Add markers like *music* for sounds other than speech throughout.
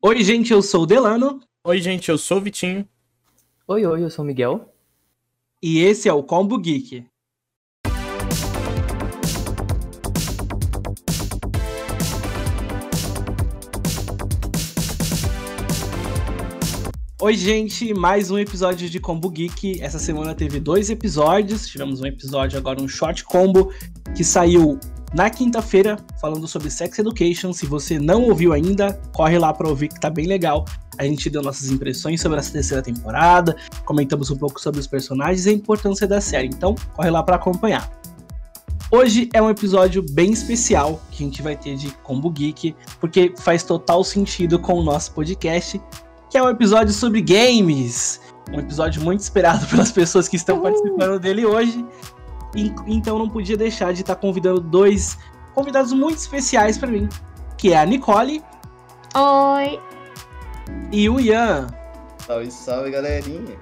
Oi, gente, eu sou o Delano. Oi, gente, eu sou o Vitinho. Oi, oi, eu sou o Miguel. E esse é o Combo Geek. Oi, gente, mais um episódio de Combo Geek. Essa semana teve dois episódios. Tivemos um episódio agora, um short combo, que saiu na quinta-feira, falando sobre Sex Education. Se você não ouviu ainda, corre lá para ouvir que tá bem legal. A gente deu nossas impressões sobre essa terceira temporada, comentamos um pouco sobre os personagens e a importância da série. Então, corre lá para acompanhar. Hoje é um episódio bem especial que a gente vai ter de Combo Geek, porque faz total sentido com o nosso podcast, que é um episódio sobre games. Um episódio muito esperado *laughs* pelas pessoas que estão participando dele hoje. Então não podia deixar de estar convidando dois convidados muito especiais para mim, que é a Nicole. Oi. E o Ian. Salve, salve, galerinha.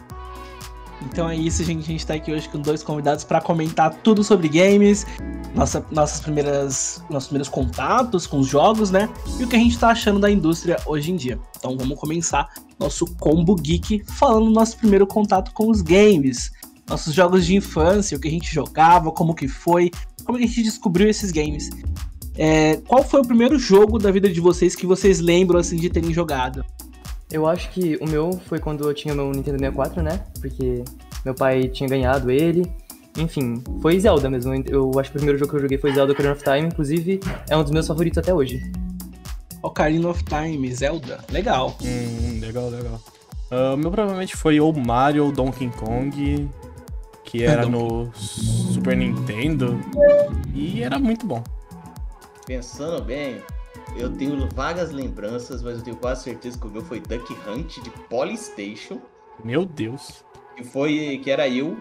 Então é isso, gente. A gente tá aqui hoje com dois convidados para comentar tudo sobre games, nossa, nossas primeiras, nossos primeiros contatos com os jogos, né? E o que a gente tá achando da indústria hoje em dia. Então vamos começar nosso combo geek falando do nosso primeiro contato com os games. Nossos jogos de infância, o que a gente jogava, como que foi, como que a gente descobriu esses games. É, qual foi o primeiro jogo da vida de vocês que vocês lembram assim de terem jogado? Eu acho que o meu foi quando eu tinha meu Nintendo 64, né? Porque meu pai tinha ganhado ele. Enfim, foi Zelda mesmo. Eu acho que o primeiro jogo que eu joguei foi Zelda Ocarina of Time. Inclusive, é um dos meus favoritos até hoje. Ocarina of Time, Zelda. Legal. Hum, legal, legal. Uh, o meu provavelmente foi ou Mario ou Donkey Kong, que era no Super Nintendo. E era muito bom. Pensando bem, eu tenho vagas lembranças, mas eu tenho quase certeza que o meu foi Duck Hunt de Polystation. Meu Deus. Que foi que era eu,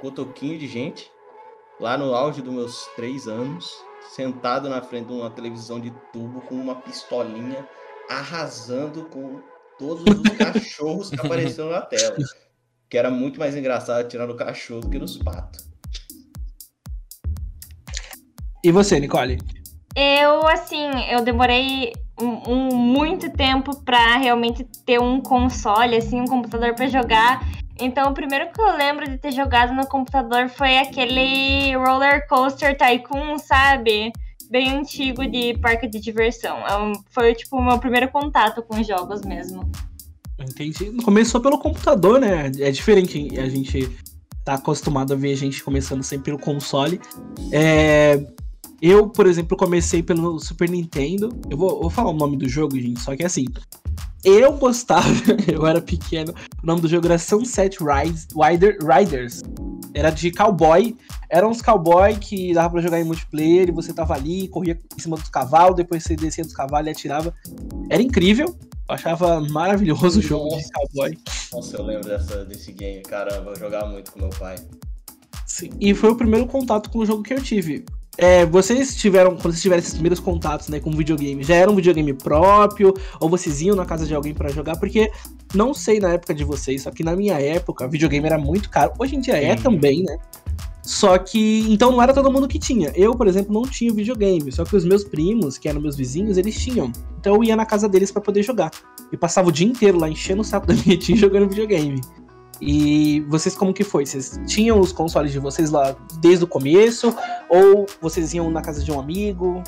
cotoquinho de gente, lá no auge dos meus três anos, sentado na frente de uma televisão de tubo com uma pistolinha, arrasando com todos os *laughs* cachorros que apareceram na tela. Que era muito mais engraçado atirar no cachorro do que nos patos. E você, Nicole? Eu, assim, eu demorei um, um, muito tempo pra realmente ter um console, assim, um computador para jogar. Então, o primeiro que eu lembro de ter jogado no computador foi aquele Roller Coaster Tycoon, sabe? Bem antigo de parque de diversão. É foi, tipo, o meu primeiro contato com jogos mesmo. Entendi. Começou pelo computador, né? É diferente. A gente tá acostumado a ver a gente começando sempre pelo console. É... Eu, por exemplo, comecei pelo Super Nintendo. Eu vou, vou falar o nome do jogo, gente, só que é assim. Eu gostava, *laughs* eu era pequeno, o nome do jogo era Sunset Riders, Rider, Riders. Era de cowboy. Eram uns cowboy que dava pra jogar em multiplayer e você tava ali, corria em cima dos cavalos, depois você descia dos cavalos e atirava. Era incrível. Eu achava maravilhoso o jogo de cowboy. Nossa, eu lembro dessa, desse game, caramba, eu jogava muito com meu pai. Sim, e foi o primeiro contato com o jogo que eu tive. É, vocês tiveram, quando vocês tiveram esses primeiros contatos né, com videogame, já era um videogame próprio? Ou vocês iam na casa de alguém para jogar? Porque não sei na época de vocês, só que na minha época, videogame era muito caro. Hoje em dia é também, né? Só que, então não era todo mundo que tinha. Eu, por exemplo, não tinha videogame. Só que os meus primos, que eram meus vizinhos, eles tinham. Então eu ia na casa deles para poder jogar. E passava o dia inteiro lá enchendo o saco *laughs* da minha tia jogando videogame. E vocês como que foi? Vocês tinham os consoles de vocês lá desde o começo? Ou vocês iam na casa de um amigo?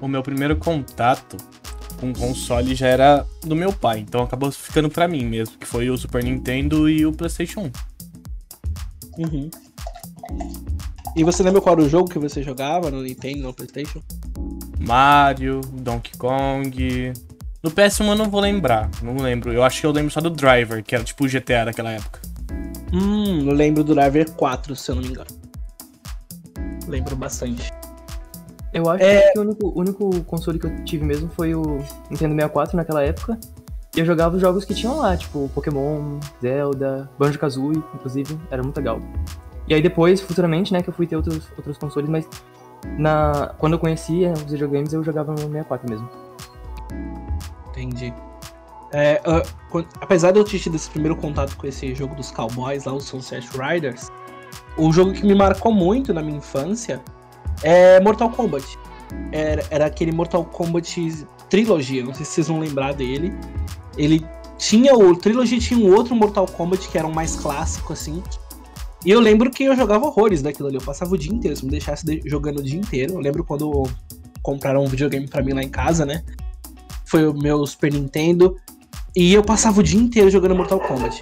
O meu primeiro contato com console já era do meu pai, então acabou ficando para mim mesmo, que foi o Super Nintendo e o PlayStation 1. Uhum. E você lembra qual era o jogo que você jogava no Nintendo, no PlayStation? Mario, Donkey Kong, no PS1 eu não vou lembrar, não lembro. Eu acho que eu lembro só do Driver, que era tipo o GTA daquela época. Hum, eu lembro do Driver 4, se eu não me engano. Lembro bastante. Eu acho é... que o único, o único console que eu tive mesmo foi o Nintendo 64 naquela época. E eu jogava os jogos que tinham lá, tipo Pokémon, Zelda, Banjo-Kazooie, inclusive, era muito legal. E aí depois, futuramente, né, que eu fui ter outros, outros consoles, mas na, quando eu conhecia os videogames, eu jogava no 64 mesmo. Entendi. É, uh, apesar de eu ter tido esse primeiro contato com esse jogo dos cowboys lá, o Sunset Riders, o jogo que me marcou muito na minha infância é Mortal Kombat. Era, era aquele Mortal Kombat Trilogy, não sei se vocês vão lembrar dele. Ele tinha o Trilogy tinha um outro Mortal Kombat que era um mais clássico assim. E eu lembro que eu jogava horrores daquilo ali, eu passava o dia inteiro, se me deixasse jogando o dia inteiro. Eu lembro quando compraram um videogame para mim lá em casa, né? Foi o meu Super Nintendo e eu passava o dia inteiro jogando Mortal Kombat.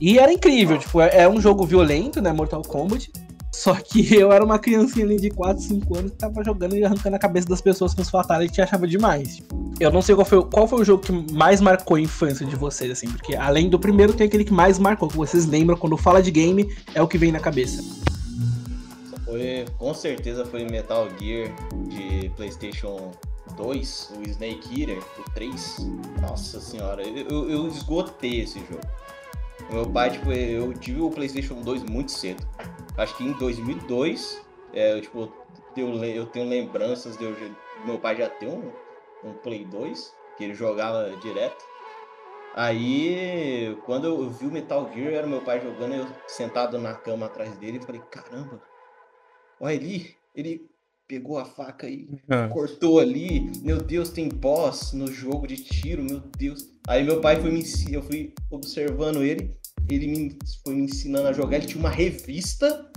E era incrível, tipo, é, é um jogo violento, né, Mortal Kombat. Só que *laughs* eu era uma criancinha ali de 4, 5 anos que tava jogando e arrancando a cabeça das pessoas com os fatalities e achava demais. Eu não sei qual foi, qual foi o jogo que mais marcou a infância de vocês, assim, porque além do primeiro tem aquele que mais marcou, que vocês lembram quando fala de game, é o que vem na cabeça. Foi, com certeza foi Metal Gear de PlayStation 2, o Snake Eater, o 3. Nossa senhora, eu, eu esgotei esse jogo. Meu pai, tipo, eu tive o PlayStation 2 muito cedo. Acho que em 2002, é, eu, tipo, eu, eu tenho lembranças de eu, meu pai já ter um, um Play 2, que ele jogava direto. Aí, quando eu vi o Metal Gear, era meu pai jogando, eu sentado na cama atrás dele, e falei, caramba, olha ali, ele pegou a faca e ah. cortou ali. Meu Deus, tem boss no jogo de tiro, meu Deus. Aí meu pai foi me eu fui observando ele, ele me, foi me ensinando a jogar. Ele tinha uma revista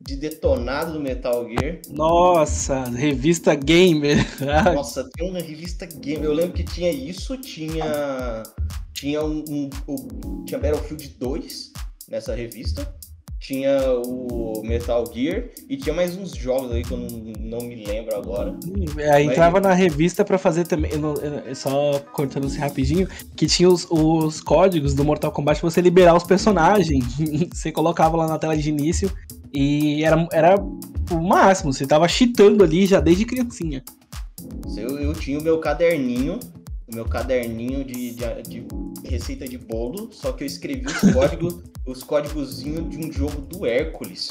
de detonado do Metal Gear. Nossa, revista gamer. *laughs* Nossa, tem uma revista gamer. Eu lembro que tinha isso, tinha tinha um, um, um tinha Battlefield 2 nessa revista tinha o Metal Gear e tinha mais uns jogos aí que eu não, não me lembro agora. É, entrava na revista para fazer também, só cortando assim rapidinho, que tinha os, os códigos do Mortal Kombat pra você liberar os personagens. *laughs* você colocava lá na tela de início e era, era o máximo, você tava cheatando ali já desde criancinha. Eu, eu tinha o meu caderninho o meu caderninho de, de, de, receita de bolo, só que eu escrevi os *laughs* códigos, os códigozinhos de um jogo do Hércules.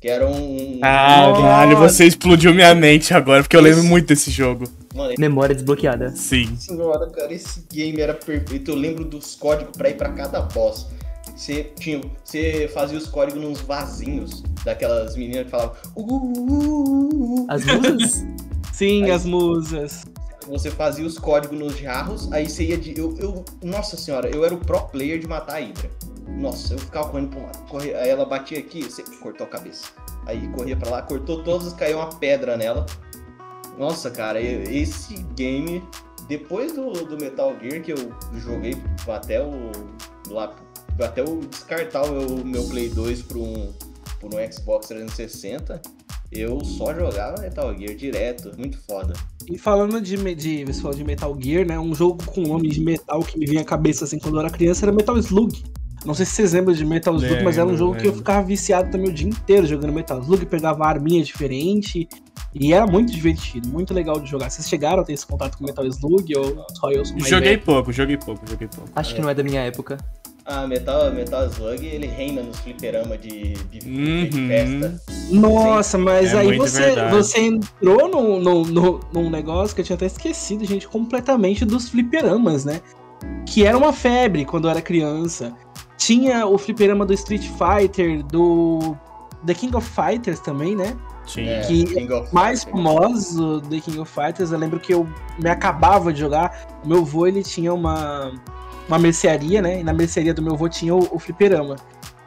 Que era um. Caralho, você explodiu minha mente agora, porque eu lembro muito desse jogo. Mano, Memória desbloqueada. Sim. Senhora, cara, esse game era perfeito. Eu lembro dos códigos pra ir pra cada boss. Você, tinha, você fazia os códigos nos vasinhos daquelas meninas que falavam. Uh, uh, uh, as musas? *laughs* Sim, Aí, as musas você fazia os códigos nos jarros, aí você ia de. Eu, eu, nossa senhora, eu era o pro player de matar a Hydra. Nossa, eu ficava correndo pra um lado. Corria, aí ela batia aqui, você cortou a cabeça. Aí corria pra lá, cortou todos, caiu uma pedra nela. Nossa, cara, esse game, depois do, do Metal Gear que eu joguei até o. Lá, até o descartar o meu, meu Play 2 por um, por um Xbox 360 eu só jogava Metal Gear direto, muito foda. E falando de, de, você falou de Metal Gear, né? Um jogo com nome de metal que me vinha à cabeça assim quando eu era criança era Metal Slug. Não sei se vocês lembram de Metal Slug, mas era um jogo que eu ficava viciado também o dia inteiro jogando Metal Slug, pegava arminha diferente. E era muito divertido, muito legal de jogar. Vocês chegaram a ter esse contato com Metal Slug ou só eu sou mais Joguei velho? pouco, joguei pouco, joguei pouco. Acho é. que não é da minha época. Ah, Metal, Metal Slug, ele reina nos fliperama de, de, uhum. de festa. Nossa, mas é aí você, você entrou no, no, no, num negócio que eu tinha até esquecido, gente, completamente dos fliperamas, né? Que era uma febre quando eu era criança. Tinha o fliperama do Street Fighter, do The King of Fighters também, né? Sim. É, que mais famoso The King of Fighters, eu lembro que eu me acabava de jogar. O meu avô, ele tinha uma uma mercearia, né? E na mercearia do meu avô tinha o, o fliperama.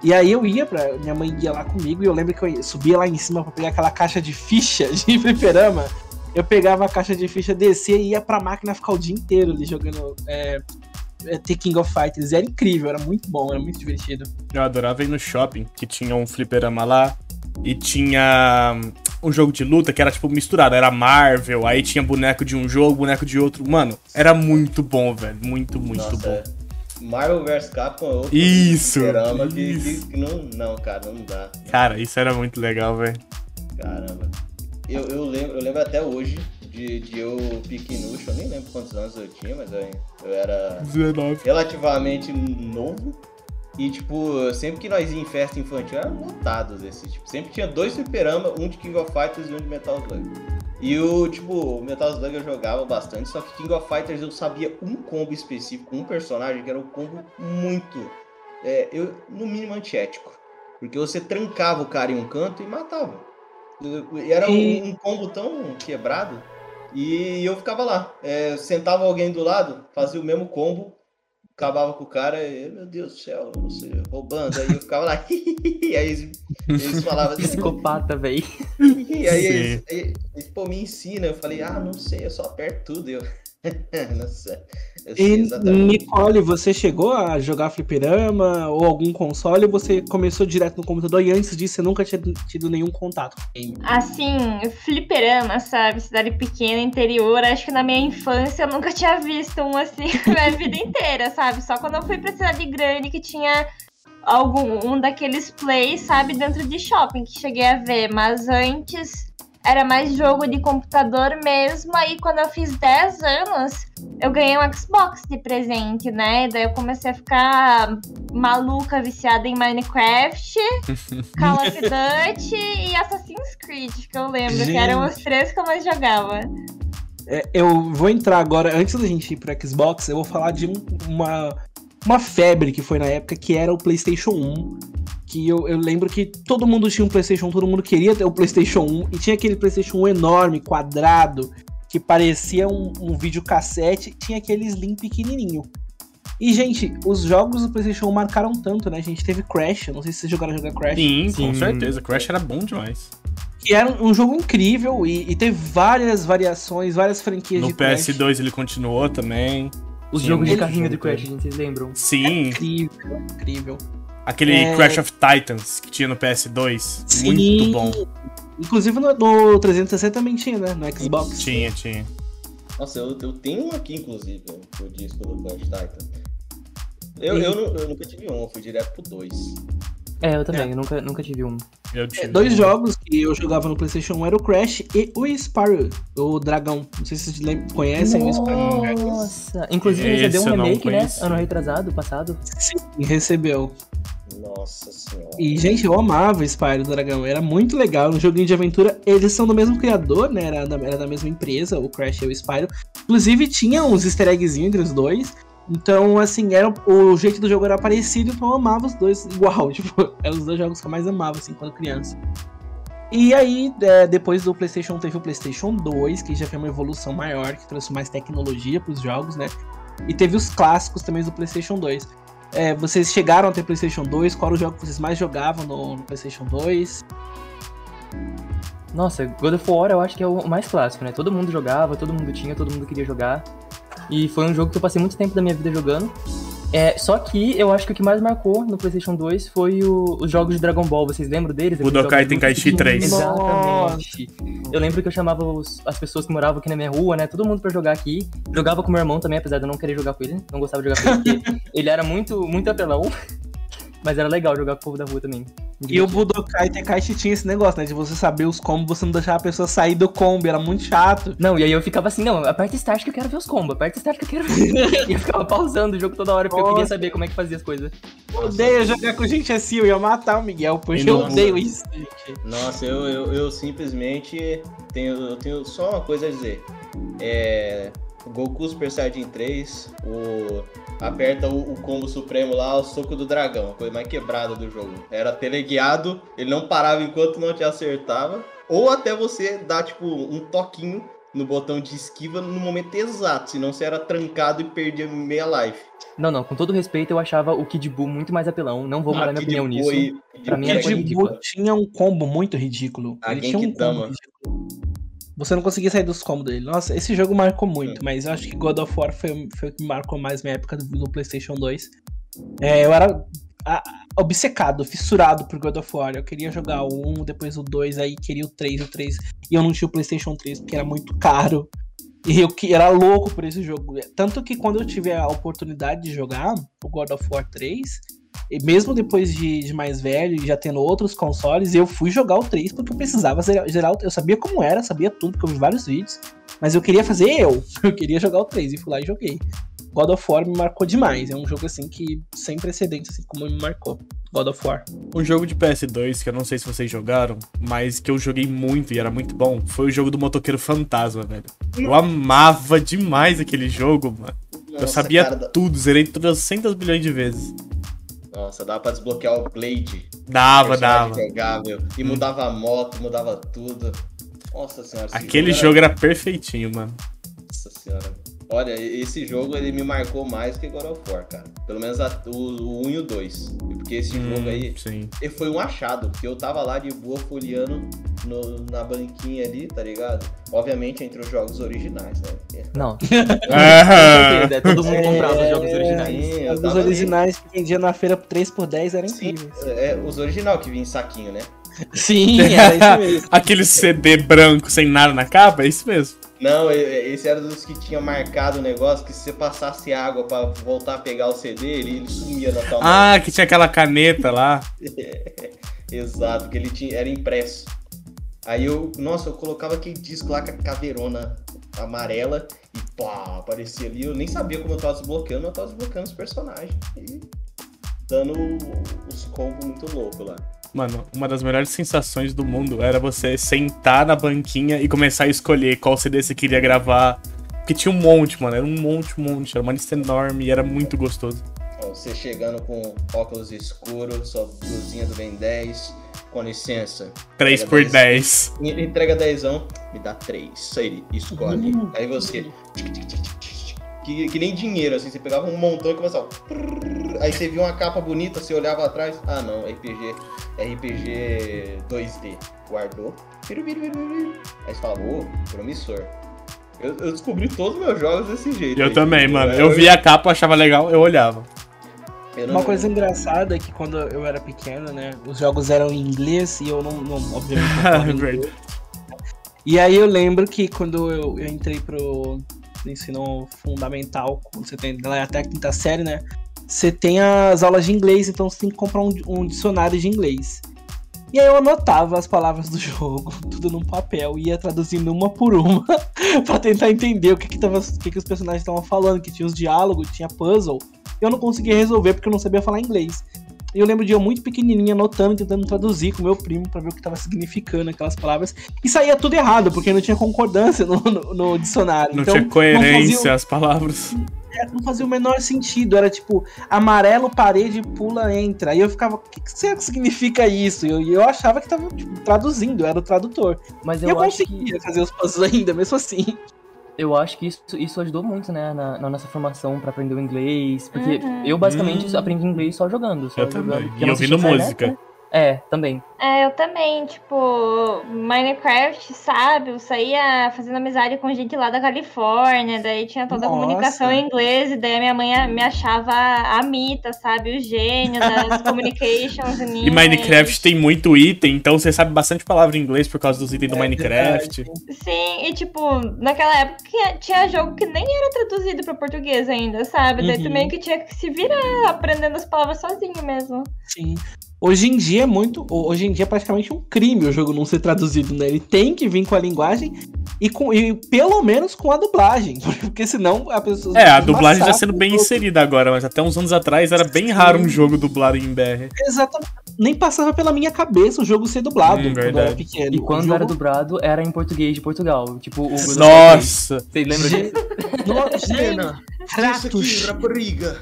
E aí eu ia pra. Minha mãe ia lá comigo e eu lembro que eu subia lá em cima pra pegar aquela caixa de ficha de *laughs* fliperama. Eu pegava a caixa de ficha, descia e ia pra máquina ficar o dia inteiro ali jogando é, é, The King of Fighters. Era incrível, era muito bom, era muito divertido. Eu adorava ir no shopping, que tinha um fliperama lá e tinha um jogo de luta que era, tipo, misturado. Era Marvel, aí tinha boneco de um jogo, boneco de outro. Mano, era muito bom, velho. Muito, muito Nossa, bom. É. Marvel vs Capcom é outro isso, isso. Que, que, não, não, cara, não dá. Cara, isso era muito legal, velho. Caramba. Eu, eu, lembro, eu lembro até hoje de, de eu pequenucho, eu nem lembro quantos anos eu tinha, mas eu, eu era 19. relativamente novo. E, tipo, sempre que nós ia em festa infantil, eram lotados esses. Tipo, sempre tinha dois fliperama, um de King of Fighters e um de Metal Slug. E o, tipo, Metal Slug eu jogava bastante, só que King of Fighters eu sabia um combo específico, um personagem que era um combo muito, é, eu, no mínimo, antiético. Porque você trancava o cara em um canto e matava. E era um, um combo tão quebrado E eu ficava lá. É, sentava alguém do lado, fazia o mesmo combo, acabava com o cara, e, meu Deus do céu, você roubando. Aí eu ficava lá, *laughs* e aí eles, eles falavam assim. Psicopata, velho. E aí eles, eles, pô, me ensina. Eu falei, ah, não sei, eu só aperto tudo. Eu, *laughs* Nossa, e Nicole, você chegou a jogar fliperama ou algum console ou você começou direto no computador e antes disso você nunca tinha tido nenhum contato com game? Assim, fliperama, sabe? Cidade pequena, interior, acho que na minha infância eu nunca tinha visto um assim *laughs* na minha vida inteira, sabe? Só quando eu fui pra cidade grande que tinha algum um daqueles plays, sabe, dentro de shopping que cheguei a ver, mas antes era mais jogo de computador mesmo. Aí quando eu fiz 10 anos, eu ganhei um Xbox de presente, né? Daí eu comecei a ficar maluca, viciada em Minecraft, *laughs* Call of Duty e Assassin's Creed, que eu lembro, gente. que eram os três que eu mais jogava. É, eu vou entrar agora, antes da gente ir pro Xbox, eu vou falar de um, uma, uma febre que foi na época que era o PlayStation 1 que eu, eu, lembro que todo mundo tinha um PlayStation, todo mundo queria ter o PlayStation 1 e tinha aquele PlayStation 1 enorme, quadrado, que parecia um, um videocassete, tinha aquele Slim pequenininho. E, gente, os jogos do PlayStation 1 marcaram tanto, né? A gente teve Crash, não sei se vocês jogaram jogar Crash. Sim, Sim. com certeza. Crash era bom demais. Que era um jogo incrível e, e teve várias variações, várias franquias no de Crash. No PS2 ele continuou também. Os Sim, jogos de carrinho de Crash, gente, vocês lembram? Sim. É incrível, incrível. Aquele é... Crash of Titans que tinha no PS2. Sim. Muito bom. Inclusive no, no 360 também tinha, né? No Xbox. Tinha, tinha. Nossa, eu, eu tenho um aqui, inclusive, o disco do Crash Titan. Eu, eu, eu, nunca tive um, eu fui direto pro 2. É, eu também, é. eu nunca, nunca tive um. É, dois um. jogos que eu jogava no PlayStation 1 era o Crash e o Spyro, o Dragão. Não sei se vocês conhecem Nossa. o Spyro. Nossa! Inclusive recebeu um remake, né? Ano retrasado, passado. Sim, recebeu. Nossa senhora. E, gente, eu amava Spyro do Dragão. Era muito legal. Um joguinho de aventura. Eles são do mesmo criador, né? Era da, era da mesma empresa, o Crash e o Spyro. Inclusive, tinha uns easter eggzinhos entre os dois. Então, assim, era, o jeito do jogo era parecido, então eu amava os dois igual. *laughs* Tipo, eram os dois jogos que eu mais amava, assim, quando criança. E aí, é, depois do PlayStation, teve o PlayStation 2, que já foi uma evolução maior, que trouxe mais tecnologia para os jogos, né? E teve os clássicos também do PlayStation 2. É, vocês chegaram a ter PlayStation 2? Qual era o jogo que vocês mais jogavam no, no, PlayStation 2? Nossa, God of War eu acho que é o mais clássico, né? Todo mundo jogava, todo mundo tinha, todo mundo queria jogar. E foi um jogo que eu passei muito tempo da minha vida jogando. É, só que eu acho que o que mais marcou no PlayStation 2 foi o, os jogos de Dragon Ball. Vocês lembram deles? Budokai Tenkaichi 3. Exatamente. Eu lembro que eu chamava os, as pessoas que moravam aqui na minha rua, né? Todo mundo pra jogar aqui. Jogava com meu irmão também, apesar de eu não querer jogar com ele. Não gostava de jogar com ele, porque *laughs* ele era muito, muito apelão. Mas era legal jogar com o povo da rua também. E o Budokai Tenkaichi tinha esse negócio, né? De você saber os combos, você não deixar a pessoa sair do combo, era muito chato. Não, e aí eu ficava assim, não, aperta start que eu quero ver os combos, aperta start que eu quero ver. *laughs* e eu ficava pausando o jogo toda hora, porque Nossa. eu queria saber como é que fazia as coisas. Eu odeio jogar com gente assim, eu ia matar o Miguel, porque eu odeio isso. Nossa, eu, eu, eu simplesmente tenho, eu tenho só uma coisa a dizer. É... Goku Super Saiyajin 3, o aperta o, o, combo supremo lá, o soco do dragão, a coisa mais quebrada do jogo. Era teleguiado, ele não parava enquanto não te acertava, ou até você dar tipo um toquinho no botão de esquiva no momento exato, senão você era trancado e perdia meia life. Não, não, com todo respeito, eu achava o Kid Buu muito mais apelão, não vou mudar ah, minha opinião nisso. E, pra mim, Kid Buu tinha um combo muito ridículo. A ele tinha um combo ridículo. Você não conseguia sair dos combos dele. Nossa, esse jogo marcou muito, mas eu acho que God of War foi, foi o que marcou mais minha época do, PlayStation 2. É, eu era a, obcecado, fissurado por God of War. Eu queria jogar o 1, depois o 2, aí queria o 3, o 3. E eu não tinha o PlayStation 3 porque era muito caro. E eu que era louco por esse jogo. Tanto que quando eu tive a oportunidade de jogar o God of War 3, e mesmo depois de, de, mais velho e já tendo outros consoles, eu fui jogar o 3 porque eu precisava zerar, Eu sabia como era, sabia tudo, porque eu vi vários vídeos. Mas eu queria fazer eu. *laughs* Eu queria jogar o 3 e fui lá e joguei. God of War me marcou demais. É um jogo assim que sem precedentes, assim como me marcou. God of War. Um jogo de PS2 que eu não sei se vocês jogaram, mas que eu joguei muito e era muito bom, foi o jogo do Motoqueiro Fantasma, velho. Eu amava demais aquele jogo, mano. Nossa, eu sabia cara, tudo, zerei 300 bilhões de vezes. Nossa, dava pra desbloquear o Blade. Dava, dava. E mudava a moto, mudava tudo. Nossa senhora. Aquele jogo era... era perfeitinho, mano. Nossa senhora. Olha, esse jogo ele me marcou mais que God of War, cara. Pelo menos a, o, o 1 e o 2. Porque esse hum, jogo aí sim. ele foi um achado. Porque eu tava lá de boa folheando no, na banquinha ali, tá ligado? Obviamente entre os jogos originais, né? Não. *laughs* é, todo mundo comprava os jogos originais. Sim, os originais ali. que vendia na feira 3 por 10 eram incríveis. É, os original que vinha em saquinho, né? Sim, era *laughs* isso mesmo. Aquele CD branco sem nada na capa, é isso mesmo. Não, esse era dos que tinha marcado o negócio que se você passasse água para voltar a pegar o CD, ele, ele sumia na tua mão. Ah, que tinha aquela caneta lá. *laughs* Exato, que ele tinha, era impresso. Aí eu, nossa, eu colocava aquele disco lá com a caveirona amarela e pá, aparecia ali. Eu nem sabia como eu tava desbloqueando, eu tava desbloqueando os personagens. E dando os combos muito loucos lá. Mano, uma das melhores sensações do mundo era você sentar na banquinha e começar a escolher qual CD você queria gravar. Porque tinha um monte, mano. Era um monte, um monte. Era uma lista enorme e era muito gostoso. Você chegando com óculos escuros, sua blusinha do Ben 10. Com licença. 3 por 10. 10. Entrega 10, me dá 3. Aí, escolhe. Uhum. Aí você que, que nem dinheiro, assim, você pegava um montão e começava. Aí você via uma capa bonita, você olhava atrás, ah não, RPG, RPG 2D. Guardou. Aí você falava, ô, oh, promissor. Eu, eu, descobri todos os meus jogos desse jeito. Eu aí, também, mano. Eu, eu via a capa, achava legal, eu olhava. Uma coisa engraçada é que quando eu era pequeno, né, os jogos eram em inglês e eu não, não obviamente, não *laughs* inglês. E aí eu lembro que quando eu, eu entrei pro, no ensino fundamental, quando você tem até a quinta série, né? Você tem as aulas de inglês, então você tem que comprar um, um dicionário de inglês. E aí eu anotava as palavras do *laughs* jogo, tudo num papel, ia traduzindo uma por uma *laughs* para tentar entender o que que, tava, o que, que os personagens estavam falando, que tinha os diálogos, tinha puzzle. Eu não conseguia resolver porque eu não sabia falar inglês. E eu lembro de eu muito pequenininha anotando, tentando traduzir com meu primo para ver o que estava significando aquelas palavras. E saía tudo errado, porque não tinha concordância no, no, no dicionário. Não então, tinha coerência fazia... as palavras. É, não fazia o menor sentido. Era tipo, amarelo, parede, pula, entra. E eu ficava, o que, que será que significa isso? E eu, eu achava que tava tipo, traduzindo, eu era o tradutor. Mas eu, eu conseguia que... fazer os puzzles ainda, mesmo assim eu acho que isso, isso ajudou muito, né, na, na nossa formação para aprender o inglês. Porque uhum. eu basicamente uhum. aprendi inglês só jogando. Só eu jogando, também. E ouvindo música. Né? É, também. É, eu também, tipo, Minecraft, sabe? Eu saía fazendo amizade com gente lá da Califórnia, daí tinha toda a comunicação em inglês, e daí a minha mãe me achava a Mita, sabe? O gênio das *laughs* communications E Minecraft tem muito item, então você sabe bastante palavra em inglês por causa dos itens do é, Minecraft. Sim, e tipo, naquela época tinha jogo que nem era traduzido para português ainda, sabe? Uhum. Daí também que tinha que se virar aprendendo as palavras sozinho mesmo. Sim. Hoje em dia é muito. Hoje em dia é praticamente um crime o jogo não ser traduzido, né? Ele tem que vir com a linguagem e, com, e pelo menos com a dublagem. *laughs* Porque senão a pessoa. É, a dublagem está sendo bem inserida agora, mas até uns anos atrás era bem raro um jogo dublado em BR. Exatamente. Nem passava pela minha cabeça o jogo ser dublado hum, quando era pequeno. E quando jogo... era dublado, era em português de Portugal. Tipo, o Nossa! Você lembra disso? *laughs* Nossa, Kratos.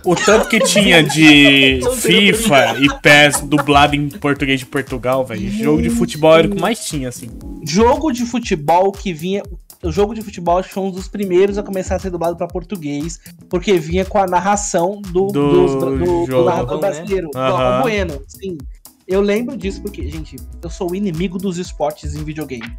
O tanto que tinha de *laughs* FIFA e PES dublado em português de Portugal, velho. Jogo de futebol era o que mais tinha, assim. Jogo de futebol que vinha. O jogo de futebol acho que foi um dos primeiros a começar a ser dublado para português, porque vinha com a narração do, do, do, do, do narrador né? brasileiro, né? do uhum. Bueno. Sim. Eu lembro disso porque, gente, eu sou o inimigo dos esportes em videogame.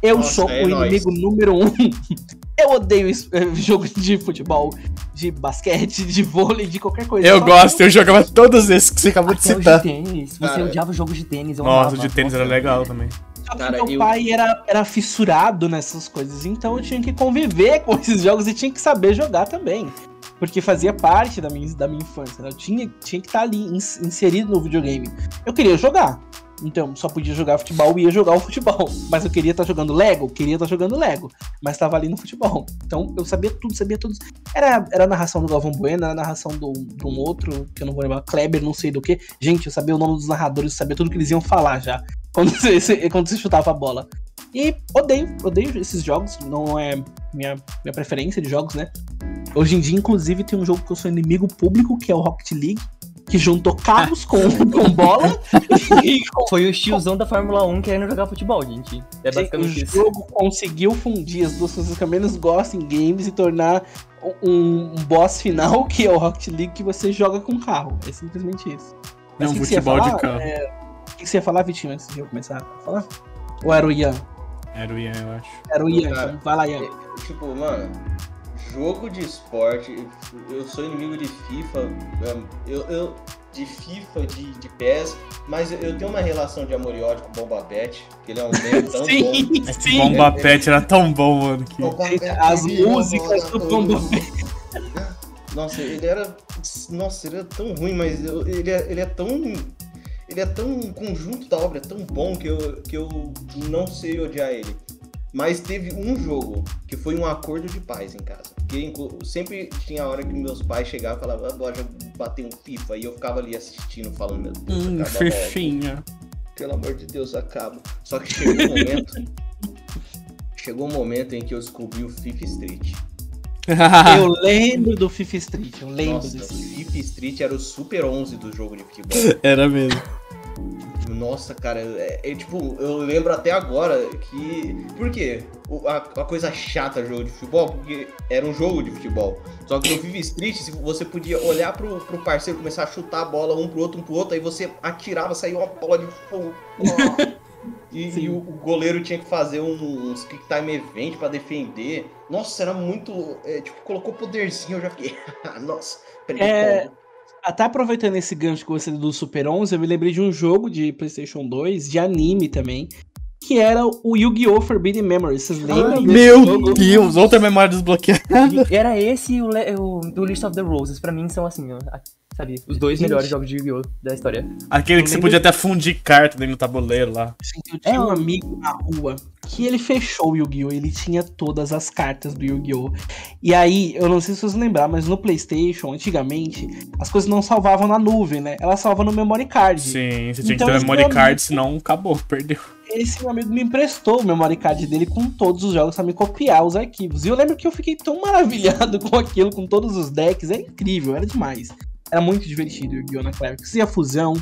Eu Nossa, sou é o nóis. inimigo número um. *laughs* Eu odeio eh, *laughs* jogo de futebol, de basquete, de vôlei, de qualquer coisa. Eu gosto, eu jogava todos esses que você acabou Até de citar. De tênis. Você Cara, odiava o jogo de tênis. Eu Nossa, o de tênis era legal também. Só que Cara, meu eu... pai era, era fissurado nessas coisas, então eu tinha que conviver *laughs* com esses jogos e tinha que saber jogar também. Porque fazia parte da minha, da minha infância. Né? Eu tinha, tinha que estar ali inserido no videogame. Eu queria jogar. Então, só podia jogar futebol e ia jogar o futebol. Mas eu queria estar tá jogando Lego? Queria estar tá jogando Lego. Mas estava ali no futebol. Então, eu sabia tudo, sabia tudo. Era, era a narração do Galvão Bueno, era a narração do, de um outro, que eu não vou lembrar, Kleber, não sei do que. Gente, eu sabia o nome dos narradores, sabia tudo que eles iam falar já. *laughs* Quando você, quando você chutava a bola. E odeio, odeio esses jogos. Não é minha, minha preferência de jogos, né? Hoje em dia, inclusive, tem um jogo que eu sou inimigo público, que é o Rocket League que juntou carros com, *laughs* com bola. Foi o tiozão da Fórmula 1 querendo jogar futebol, gente. É basicamente o isso. jogo conseguiu fundir as duas coisas que eu menos gosto em games e tornar um, um boss final, que é o Rocket League, que você joga com carro. É simplesmente isso. O que você ia futebol de campo. É, o que você ia falar, Vitinho, antes de eu começar a falar? Ou era o Ian? Era o Ian, eu acho. Era o Ian, Cara, então vai lá, Ian. Tipo, mano, jogo de esporte, eu sou inimigo de FIFA, eu, eu- de FIFA, de, de PES, mas eu- tenho uma relação de amor e ódio com o Boba Fett, que ele é um meme *laughs* tão sim, bom. Sim. Bomba Pet era tão bom, mano. Que... As músicas do Bomba *laughs* Nossa, ele era. Nossa, ele era tão ruim, mas eu- ele é, ele é tão. Ele é tão. O conjunto da obra é tão bom que eu, que eu não sei odiar ele. Mas teve um jogo que foi um acordo de paz em casa. Porque inclu- sempre tinha a hora que meus pais chegavam e falavam, "Ah, bora bater um FIFA. E eu ficava ali assistindo, falando, meu Deus, Hum, acaba logo. fifinha. Pelo amor de Deus, acaba. Só que chegou um momento. *laughs* chegou um momento em que eu descobri o FIFA Street. *laughs* Eu lembro do FIFA Street, eu lembro Nossa, desse. FIFA Street era o Super 11 do jogo de futebol. Era mesmo. Nossa, cara, é, é, tipo, eu lembro até agora que. Por quê? O- a, a coisa chata do jogo de futebol, porque era um jogo de futebol. Só que no FIFA Street, você podia olhar pro, pro parceiro, começar a chutar a bola um pro outro, um pro outro, aí você atirava, saía uma bola de fogo. E, e o, o goleiro tinha que fazer um, uns quick time event pra defender. Nossa, era muito. é, tipo, colocou poderzinho, eu já fiquei. *laughs* Nossa, peraí, É, como? Até aproveitando esse gancho que você do Super 11, eu me lembrei de um jogo de PlayStation 2, de anime também, que era o Yu-Gi-Oh! Forbidden Memories. Vocês lembram desse Meu jogo? Deus, outra memória desbloqueada. Era esse o, le- o do List of the Roses. Pra mim são assim, ó. Sabe? Os dois Gente. melhores jogos de Yu-Gi-Oh! da história. Aquele que Eu você lembro- podia até fundir carta dentro do tabuleiro lá. Eu tinha É, um amigo na rua que ele fechou o Yu-Gi-Oh! Ele tinha todas as cartas do Yu-Gi-Oh! E aí, eu não sei se vocês lembram, mas no PlayStation, antigamente, as coisas não salvavam na nuvem, né? Elas salvam no memory card. Sim, você tinha Então, que ter esse memory card, amigo- senão acabou, perdeu. Esse meu amigo me emprestou o memory card dele com todos os jogos pra me copiar os arquivos. E eu lembro que eu fiquei tão maravilhado *laughs* com aquilo, com todos os decks. Era incrível, era demais. Era muito divertido o Yu-Gi-Oh! naquela época. Tinha fusão.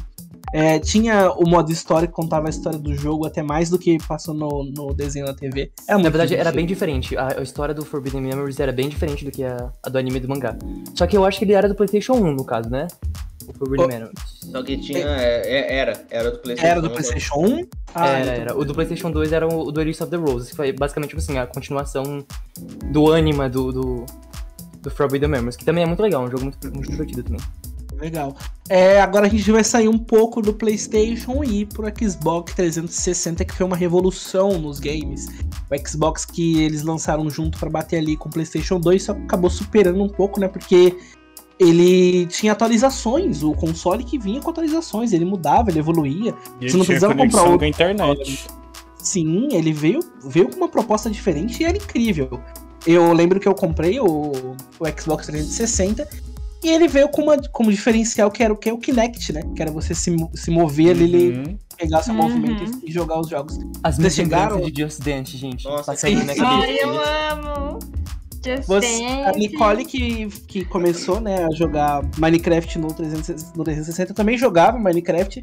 é, tinha o modo história que contava a história do jogo até mais do que passou no, no desenho da TV. Era Na verdade, era bem diferente. A, a história do Forbidden Memories era bem diferente do que a, a do anime do mangá. Só que eu acho que ele era do PlayStation 1, no caso, né? O Forbidden Oh. Memories. Só que tinha. é, é, era, era do PlayStation. Era do né? PlayStation 1? Ah, era, então- era. O do PlayStation 2 era o, do of the Roses, que foi basicamente tipo assim, a continuação do anima do, do, do Forbidden Memories, que também é muito legal, um jogo muito, muito divertido também. Legal. É, agora a gente vai sair um pouco do PlayStation e ir pro Xbox 360, que foi uma revolução nos games. O Xbox que eles lançaram junto pra bater ali com o PlayStation 2 só acabou superando um pouco, né? Porque ele tinha atualizações, o console que vinha com atualizações, ele mudava, ele evoluía. E Você não precisava comprar outro com a internet. Sim, ele veio, veio com uma proposta diferente e era incrível. Eu lembro que eu comprei o, o Xbox 360 e ele veio com uma como diferencial que era o que o Kinect, né? Que era você se, se mover ali, ele Uhum. pegar seu Uhum. movimento e jogar os jogos. As minhas chegaram- de Just Dance, gente. Nossa, passando na Ai, cabeça. eu amo. Você, a. Nicole que, que começou, né, a jogar Minecraft no 360, no 360 também jogava Minecraft.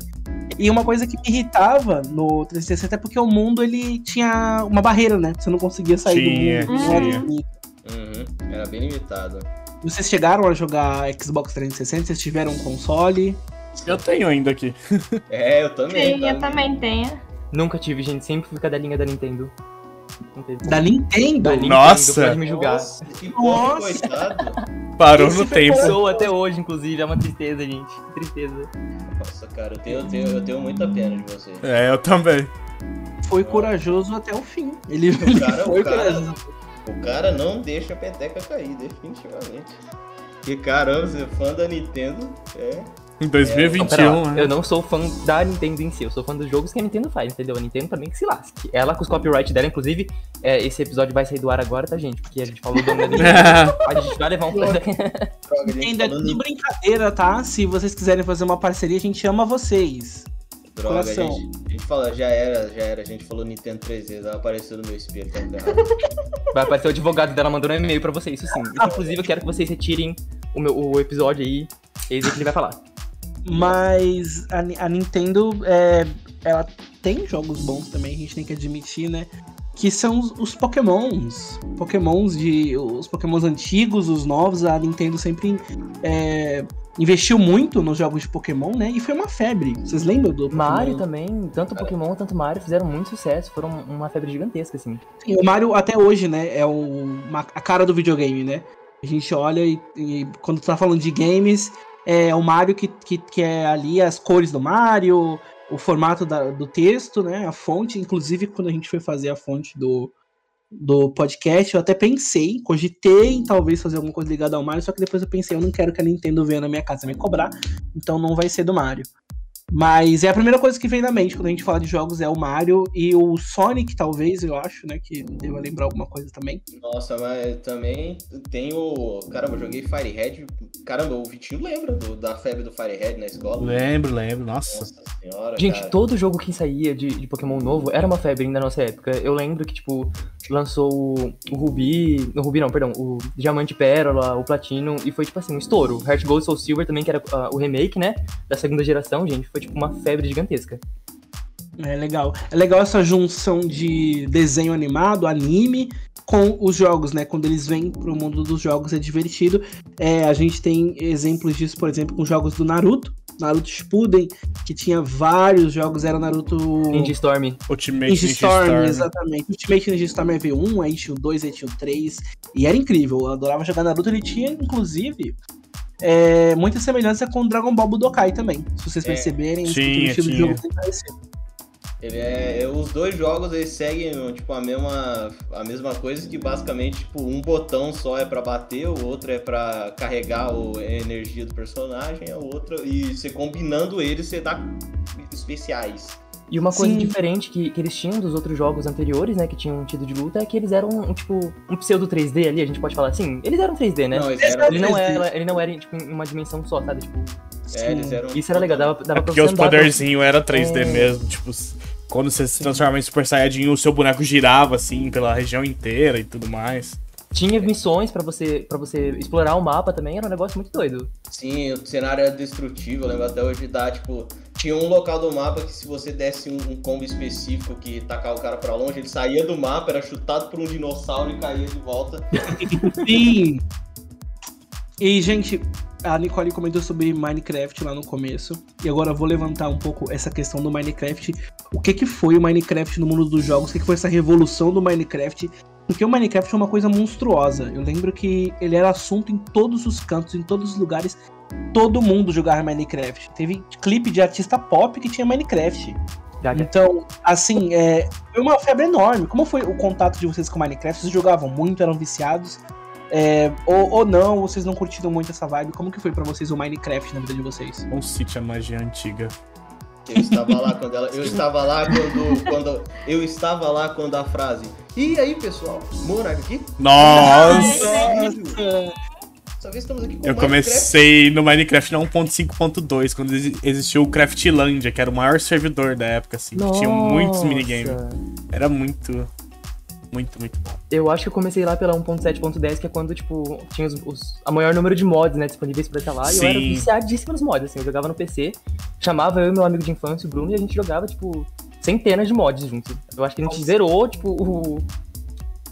E uma coisa que me irritava no 360 é porque o mundo ele tinha uma barreira, né? Você não conseguia sair Tinha, do mundo. infinito. Uhum, era bem limitado. Vocês chegaram a jogar Xbox 360? Vocês tiveram um console? Eu tenho ainda aqui. É, eu também. Sim, tá? eu também tenho. Nunca tive, gente. Sempre fui da linha da Nintendo. Da Nintendo? Da Nintendo, Nossa! pode me julgar. Nossa, Nossa. Parou Esse no tempo. Sou até hoje, inclusive. É uma tristeza, gente. Que tristeza. Nossa, cara, eu tenho, eu tenho, eu tenho muita pena de você. É, eu também. Foi corajoso até o fim. Ele, ele cara- foi o cara- corajoso. O cara não deixa a peteca cair, definitivamente. Que caramba, você é fã da Nintendo, é. Em Não, pera 2021, lá. né? Eu não sou fã da Nintendo em si, eu sou fã dos jogos que a Nintendo faz, entendeu? A Nintendo também que se lasque. Ela com os copyright dela, inclusive, é, esse episódio vai sair do ar agora, tá, gente? Porque a gente falou do *laughs* Nintendo. A gente vai levar um gente Ainda de em brincadeira, tá? Se vocês quiserem fazer uma parceria, a gente ama vocês. droga, a gente, a gente fala, já era, já era, a gente falou Nintendo 3 vezes, ela apareceu no meu espelho, tá. *laughs* Vai aparecer o advogado dela mandando um e-mail pra vocês, isso sim. Isso, inclusive, eu quero que vocês retirem o, meu, o episódio aí. Eis o que ele vai falar. Mas a, a Nintendo, é, ela tem jogos bons também, a gente tem que admitir, né? Que são os, os Pokémons. Pokémons de. Os Pokémons antigos, os novos, a Nintendo sempre é, investiu muito nos jogos de Pokémon, né? E foi uma febre. Vocês lembram do Pokémon? Mario também, tanto Pokémon quanto Mario fizeram muito sucesso, foram uma febre gigantesca, assim. Sim, o Mario até hoje, né, é o, uma, a cara do videogame, né? A gente olha e, e quando tá falando de games, é o Mario que, que, que é ali as cores do Mario, o formato da, do texto, né? A fonte, inclusive quando a gente foi fazer a fonte do, do podcast, eu até pensei, cogitei em talvez fazer alguma coisa ligada ao Mario, só que depois eu pensei, eu não quero que a Nintendo venha na minha casa me cobrar, então não vai ser do Mario. Mas é a primeira coisa que vem na mente quando a gente fala de jogos é o Mario e o Sonic, talvez, eu acho, né? Que deva lembrar alguma coisa também. Nossa, mas também tem o. Caramba, eu joguei Firehead. Caramba, o Vitinho lembra do, da febre do Firehead na escola? Lembro, lembro, nossa. nossa senhora. Gente, cara. todo jogo que saía de, de Pokémon novo era uma febre na nossa época. Eu lembro que, tipo, lançou o, o Ruby. O Ruby não, perdão, o Diamante Pérola, o Platino, e foi, tipo assim, um estouro. Heart Gold Soul Silver também, que era uh, o remake, né? Da segunda geração, gente. Foi foi tipo uma febre gigantesca. É legal. É legal essa junção de desenho animado, anime, com os jogos, né? Quando eles vêm pro mundo dos jogos é divertido. É, a gente tem exemplos disso, por exemplo, com jogos do Naruto. Naruto Shippuden, que tinha vários jogos, era Naruto... Ninja Storm. Ultimate Ninja, Ninja Storm, Storm, exatamente. Ultimate Ninja Storm EV1, aí tinha o 2, aí tinha o 3, e era incrível, eu adorava jogar Naruto, ele tinha, inclusive, é, muita semelhança com Dragon Ball Budokai também. Se vocês é, perceberem, tinha, o estilo de jogo tem parecido. Ele é, os dois jogos eles seguem tipo a mesma a mesma coisa que basicamente tipo um botão só é para bater, o outro é para carregar o, a energia do personagem, o outro e você combinando eles você dá especiais. E uma coisa Sim. diferente que, que eles tinham dos outros jogos anteriores, né, que tinham tido de luta, é que eles eram, um, tipo, um pseudo 3D ali, a gente pode falar assim. Eles eram 3D, né? Não, eles eram ele, não era, ele não era, tipo, em uma dimensão só, sabe? Tipo, é, eles eram... Isso era legal, dava, dava é Porque os poderzinhos era 3D é... mesmo, tipo... Quando você se transformava em Super Saiyajin, o seu boneco girava, assim, pela região inteira e tudo mais. Tinha missões para você para você explorar o mapa também, era um negócio muito doido. Sim, o cenário era destrutivo, eu lembro até hoje da, tipo, tinha um local do mapa que se você desse um, combo específico que tacava o cara para longe, ele saía do mapa, era chutado por um dinossauro e caía de volta. *laughs* Sim! E, gente, a Nicole comentou sobre Minecraft lá no começo. E agora eu vou levantar um pouco essa questão do Minecraft. O que, que foi o Minecraft no mundo dos jogos? O que, que foi essa revolução do Minecraft? Porque o Minecraft é uma coisa monstruosa. Eu lembro que ele era assunto em todos os cantos, em todos os lugares todo mundo jogava Minecraft. Teve clipe de artista pop que tinha Minecraft. Então, assim, é, foi uma febre enorme. Como foi o contato de vocês com Minecraft? Vocês jogavam muito, eram viciados? É, ou, ou não, vocês não curtiram muito essa vibe? Como que foi para vocês o Minecraft na vida de vocês? Um sítio a magia antiga. Eu estava lá quando ela. Eu estava lá quando. quando eu estava lá quando a frase. E aí, pessoal? Morar aqui? Nossa! Nossa. Só que estamos aqui com Eu comecei no Minecraft na 1.5.2, quando existiu o Craftlandia, que era o maior servidor da época, assim. Nossa. Tinha muitos minigames. Era muito. Muito, muito bom. Eu acho que eu comecei lá pela 1.7.10, que é quando, tipo, tinha os, os, a maior número de mods, né, disponíveis pra instalar. Sim. E eu era viciadíssimo nos mods, assim. Eu jogava no PC, chamava eu e meu amigo de infância, o Bruno, e a gente jogava, tipo, centenas de mods juntos. Eu acho que a gente Nossa. zerou, tipo, o,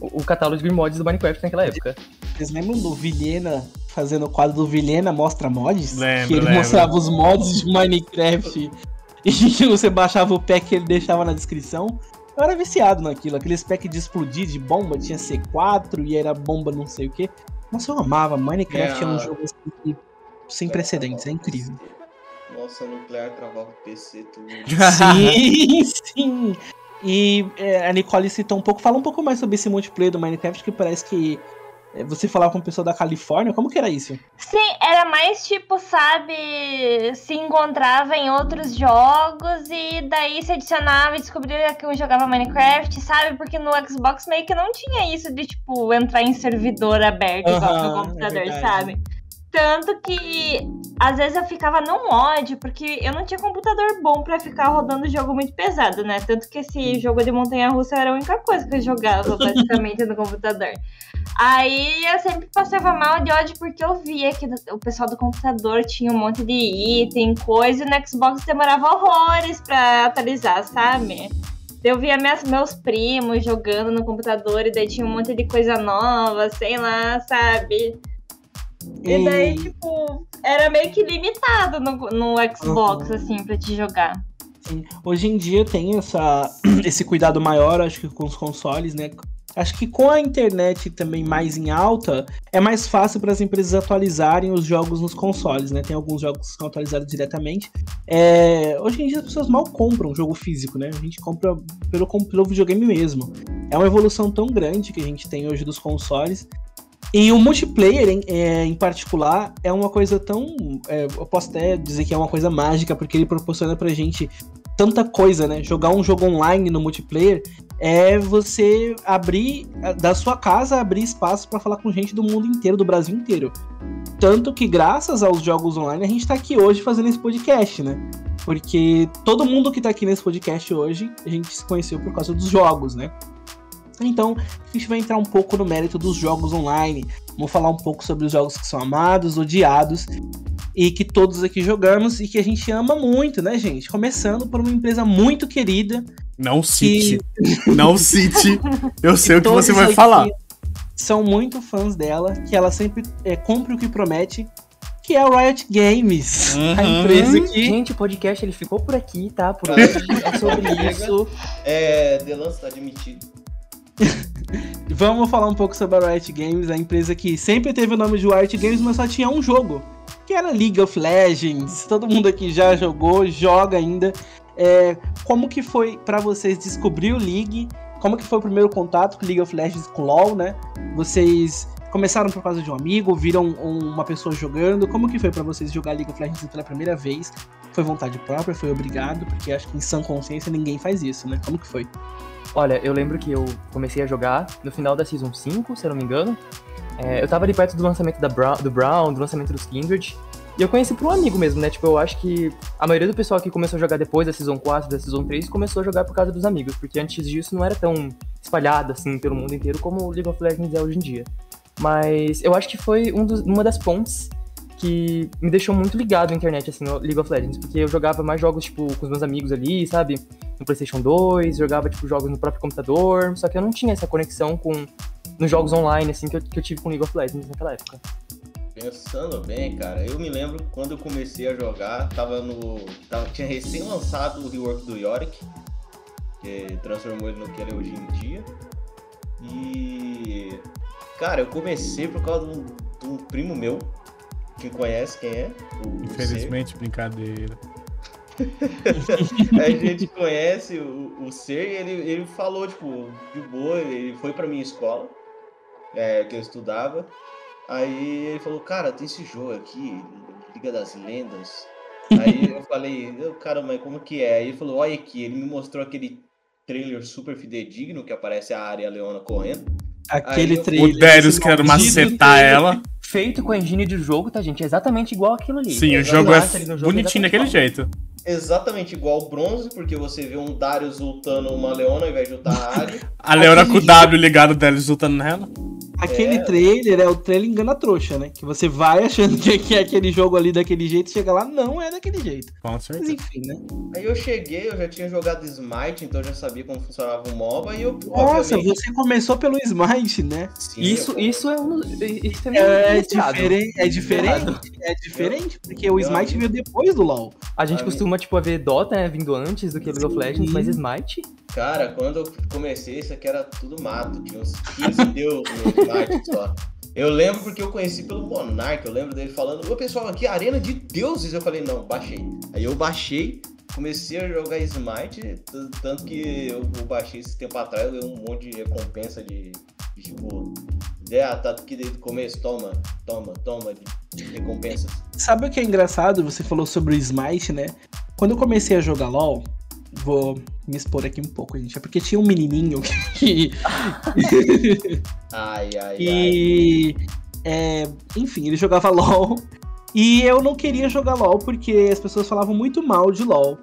o, catálogo de mods do Minecraft naquela época. Vocês lembram do Vilhena fazendo o quadro do Vilhena Mostra Mods? Lembro, que ele lembro. mostrava os mods de Minecraft *laughs* e você baixava o pack que ele deixava na descrição. Eu era viciado naquilo, aqueles pack de explodir de bomba, tinha C4 e era bomba não sei o que. Nossa, eu amava. Minecraft é, é um jogo assim, sem precedentes, é incrível. Nossa, nuclear travava o PC tudo. Sim, *laughs* sim. E é, a Nicole citou um pouco, fala um pouco mais sobre esse multiplayer do Minecraft, que parece que você falava com uma pessoa da Califórnia, como que era isso? Sim, era mais tipo, sabe, se encontrava em outros jogos e daí se adicionava e descobria que eu jogava Minecraft, sabe? Porque no Xbox meio que não tinha isso de, tipo, entrar em servidor aberto igual no computador, é sabe? Tanto que às vezes eu ficava num ódio, porque eu não tinha computador bom para ficar rodando jogo muito pesado, né? Tanto que esse jogo de montanha-russa era a única coisa que eu jogava *laughs* basicamente no computador. Aí eu sempre passava mal de ódio porque eu via que o pessoal do computador tinha um monte de item, coisa, e no Xbox demorava horrores pra atualizar, sabe? Eu via minhas, meus primos jogando no computador e daí tinha um monte de coisa nova, sei lá, sabe? E, e daí, tipo, era meio que limitado no, no Xbox, uhum. assim, pra te jogar. Sim. Hoje em dia tem essa, *clears throat* esse cuidado maior, acho que com os consoles, né? Acho que com a internet também mais em alta, é mais fácil para as empresas atualizarem os jogos nos consoles, né? Tem alguns jogos que são atualizados diretamente. É... Hoje em dia as pessoas mal compram jogo físico, né? A gente compra pelo, pelo videogame mesmo. É uma evolução tão grande que a gente tem hoje dos consoles. E o multiplayer, em, é, em particular, é uma coisa tão. É, eu posso até dizer que é uma coisa mágica, porque ele proporciona pra gente tanta coisa, né? Jogar um jogo online no multiplayer é você abrir da sua casa abrir espaço para falar com gente do mundo inteiro, do Brasil inteiro. Tanto que graças aos jogos online a gente está aqui hoje fazendo esse podcast, né? Porque todo mundo que está aqui nesse podcast hoje, a gente se conheceu por causa dos jogos, né? Então, a gente vai entrar um pouco no mérito dos jogos online. Vamos falar um pouco sobre os jogos que são amados, odiados e que todos aqui jogamos e que a gente ama muito, né, gente? Começando por uma empresa muito querida. Não cite. Que... Não cite. Eu *laughs* sei o que você vai falar. São muito fãs dela, que ela sempre é, cumpre o que promete, que é a Riot Games. Uhum. A empresa que. Gente, o podcast ele ficou por aqui, tá? Por *laughs* hoje é sobre isso. É, Delance tá admitido. Vamos falar um pouco sobre a Riot Games, a empresa que sempre teve o nome de Riot Games, mas só tinha um jogo, que era League of Legends. Todo mundo aqui já jogou, joga ainda. É, como que foi para vocês descobrir o League? Como que foi o primeiro contato com League of Legends com LoL, né? Vocês começaram por causa de um amigo, viram uma pessoa jogando? Como que foi para vocês jogar League of Legends pela primeira vez? Foi vontade própria? Foi obrigado? Porque acho que em sã consciência ninguém faz isso, né? Como que foi? Olha, eu lembro que eu comecei a jogar no final da Season 5, se eu não me engano. É, eu tava ali perto do lançamento da Brown, do Brown, do lançamento dos Kindred. E eu conheci por um amigo mesmo, né? Tipo, eu acho que a maioria do pessoal que começou a jogar depois da Season 4, da Season 3, começou a jogar por causa dos amigos. Porque antes disso não era tão espalhado, assim, pelo mundo inteiro como o League of Legends é hoje em dia. Mas eu acho que foi um dos, uma das pontes que me deixou muito ligado à internet, assim, no League of Legends, porque eu jogava mais jogos, tipo, com os meus amigos ali, sabe? No PlayStation 2, jogava, tipo, jogos no próprio computador, só que eu não tinha essa conexão com nos jogos online, assim, que eu, que eu tive com League of Legends naquela época. Pensando bem, cara, eu me lembro quando eu comecei a jogar, tava no. Tava, tinha recém lançado o rework do Yorick, que transformou ele no que ele é hoje em dia. E. Cara, eu comecei por causa de um, de um primo meu, quem conhece quem é. O, Infelizmente, o brincadeira. *laughs* a gente conhece o, o Ser e ele, ele falou, tipo, de boa, ele foi pra minha escola, é, que eu estudava. Aí ele falou, cara, tem esse jogo aqui, Liga das Lendas. Aí eu falei, cara, mas como que é? Aí ele falou, olha aqui, ele me mostrou aquele trailer super fidedigno que aparece a área Leona correndo. Aquele trailer. O Darius querendo macetar ela feito com a engine de jogo, tá, gente? É exatamente igual aquilo ali. Sim, o jogo é bonitinho daquele jeito. Exatamente igual o bronze, porque você vê um Darius ultando uma Leona ao invés de a área. *laughs* a Leona com o W ligado, Darius ultando nela. Aquele é... trailer é o trailer engana trouxa, né? Que você vai achando que é aquele jogo ali daquele jeito, chega lá, não é daquele jeito. Com certeza. Mas enfim, né? Aí eu cheguei, eu já tinha jogado Smite, então eu já sabia como funcionava o MOBA e eu. Nossa, obviamente... você começou pelo Smite, né? Sim, isso, eu... isso é um. Isso é, é, diferente, é diferente. É diferente, porque o Smite veio depois do LoL. A gente costuma, tipo, ver Dota, né, vindo antes do que League of Legends, mas Smite. Cara, quando eu comecei, isso aqui era tudo mato. Tinha uns 15 deuses no Smite só. Eu lembro porque eu conheci pelo Monark, eu lembro dele falando, ô pessoal, aqui Arena de Deuses. Eu falei, não, baixei. Aí eu baixei, comecei a jogar Smite, tanto que eu, baixei esse tempo atrás, eu dei um monte de recompensa de, de tipo. É, tá aqui desde o começo, toma, toma, toma, de, de recompensas. Sabe o que é engraçado? Você falou sobre o Smite, né? Quando eu comecei a jogar LOL, vou me expor aqui um pouco, gente. É porque tinha um menininho que. *laughs* ai, ai, e... ai. É, enfim, ele jogava LOL. E eu não queria jogar LOL porque as pessoas falavam muito mal de LOL.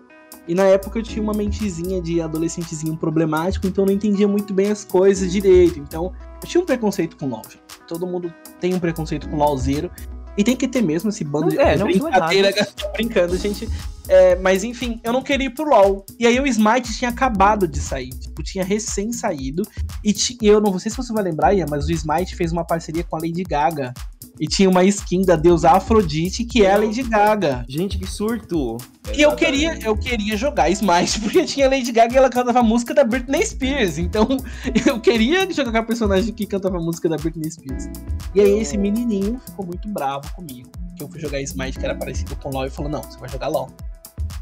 E na época eu tinha uma mentezinha de adolescentezinho problemático, então eu não entendia muito bem as coisas direito. Então eu tinha um preconceito com LOL. Gente. Todo mundo tem um preconceito com LOLzeiro. E tem que ter mesmo esse bando de é, não brincadeira. *laughs* Tô brincando, gente. É, mas enfim, eu não queria ir pro LoL. E aí o Smite tinha acabado de sair. Tipo, tinha recém saído. E, e eu não sei se você vai lembrar, Ian, mas o Smite fez uma parceria com a Lady Gaga. E tinha uma skin da deusa Afrodite, que é a Lady Gaga. Gente, que surto! E eu queria, eu queria jogar Smite, *laughs* porque tinha Lady Gaga e ela cantava a música da Britney Spears. Então, *laughs* eu queria jogar com a personagem que cantava a música da Britney Spears. E aí, esse menininho ficou muito bravo comigo. Que eu fui jogar Smite, que era parecido com LoL, e falou: Não, você vai jogar LoL.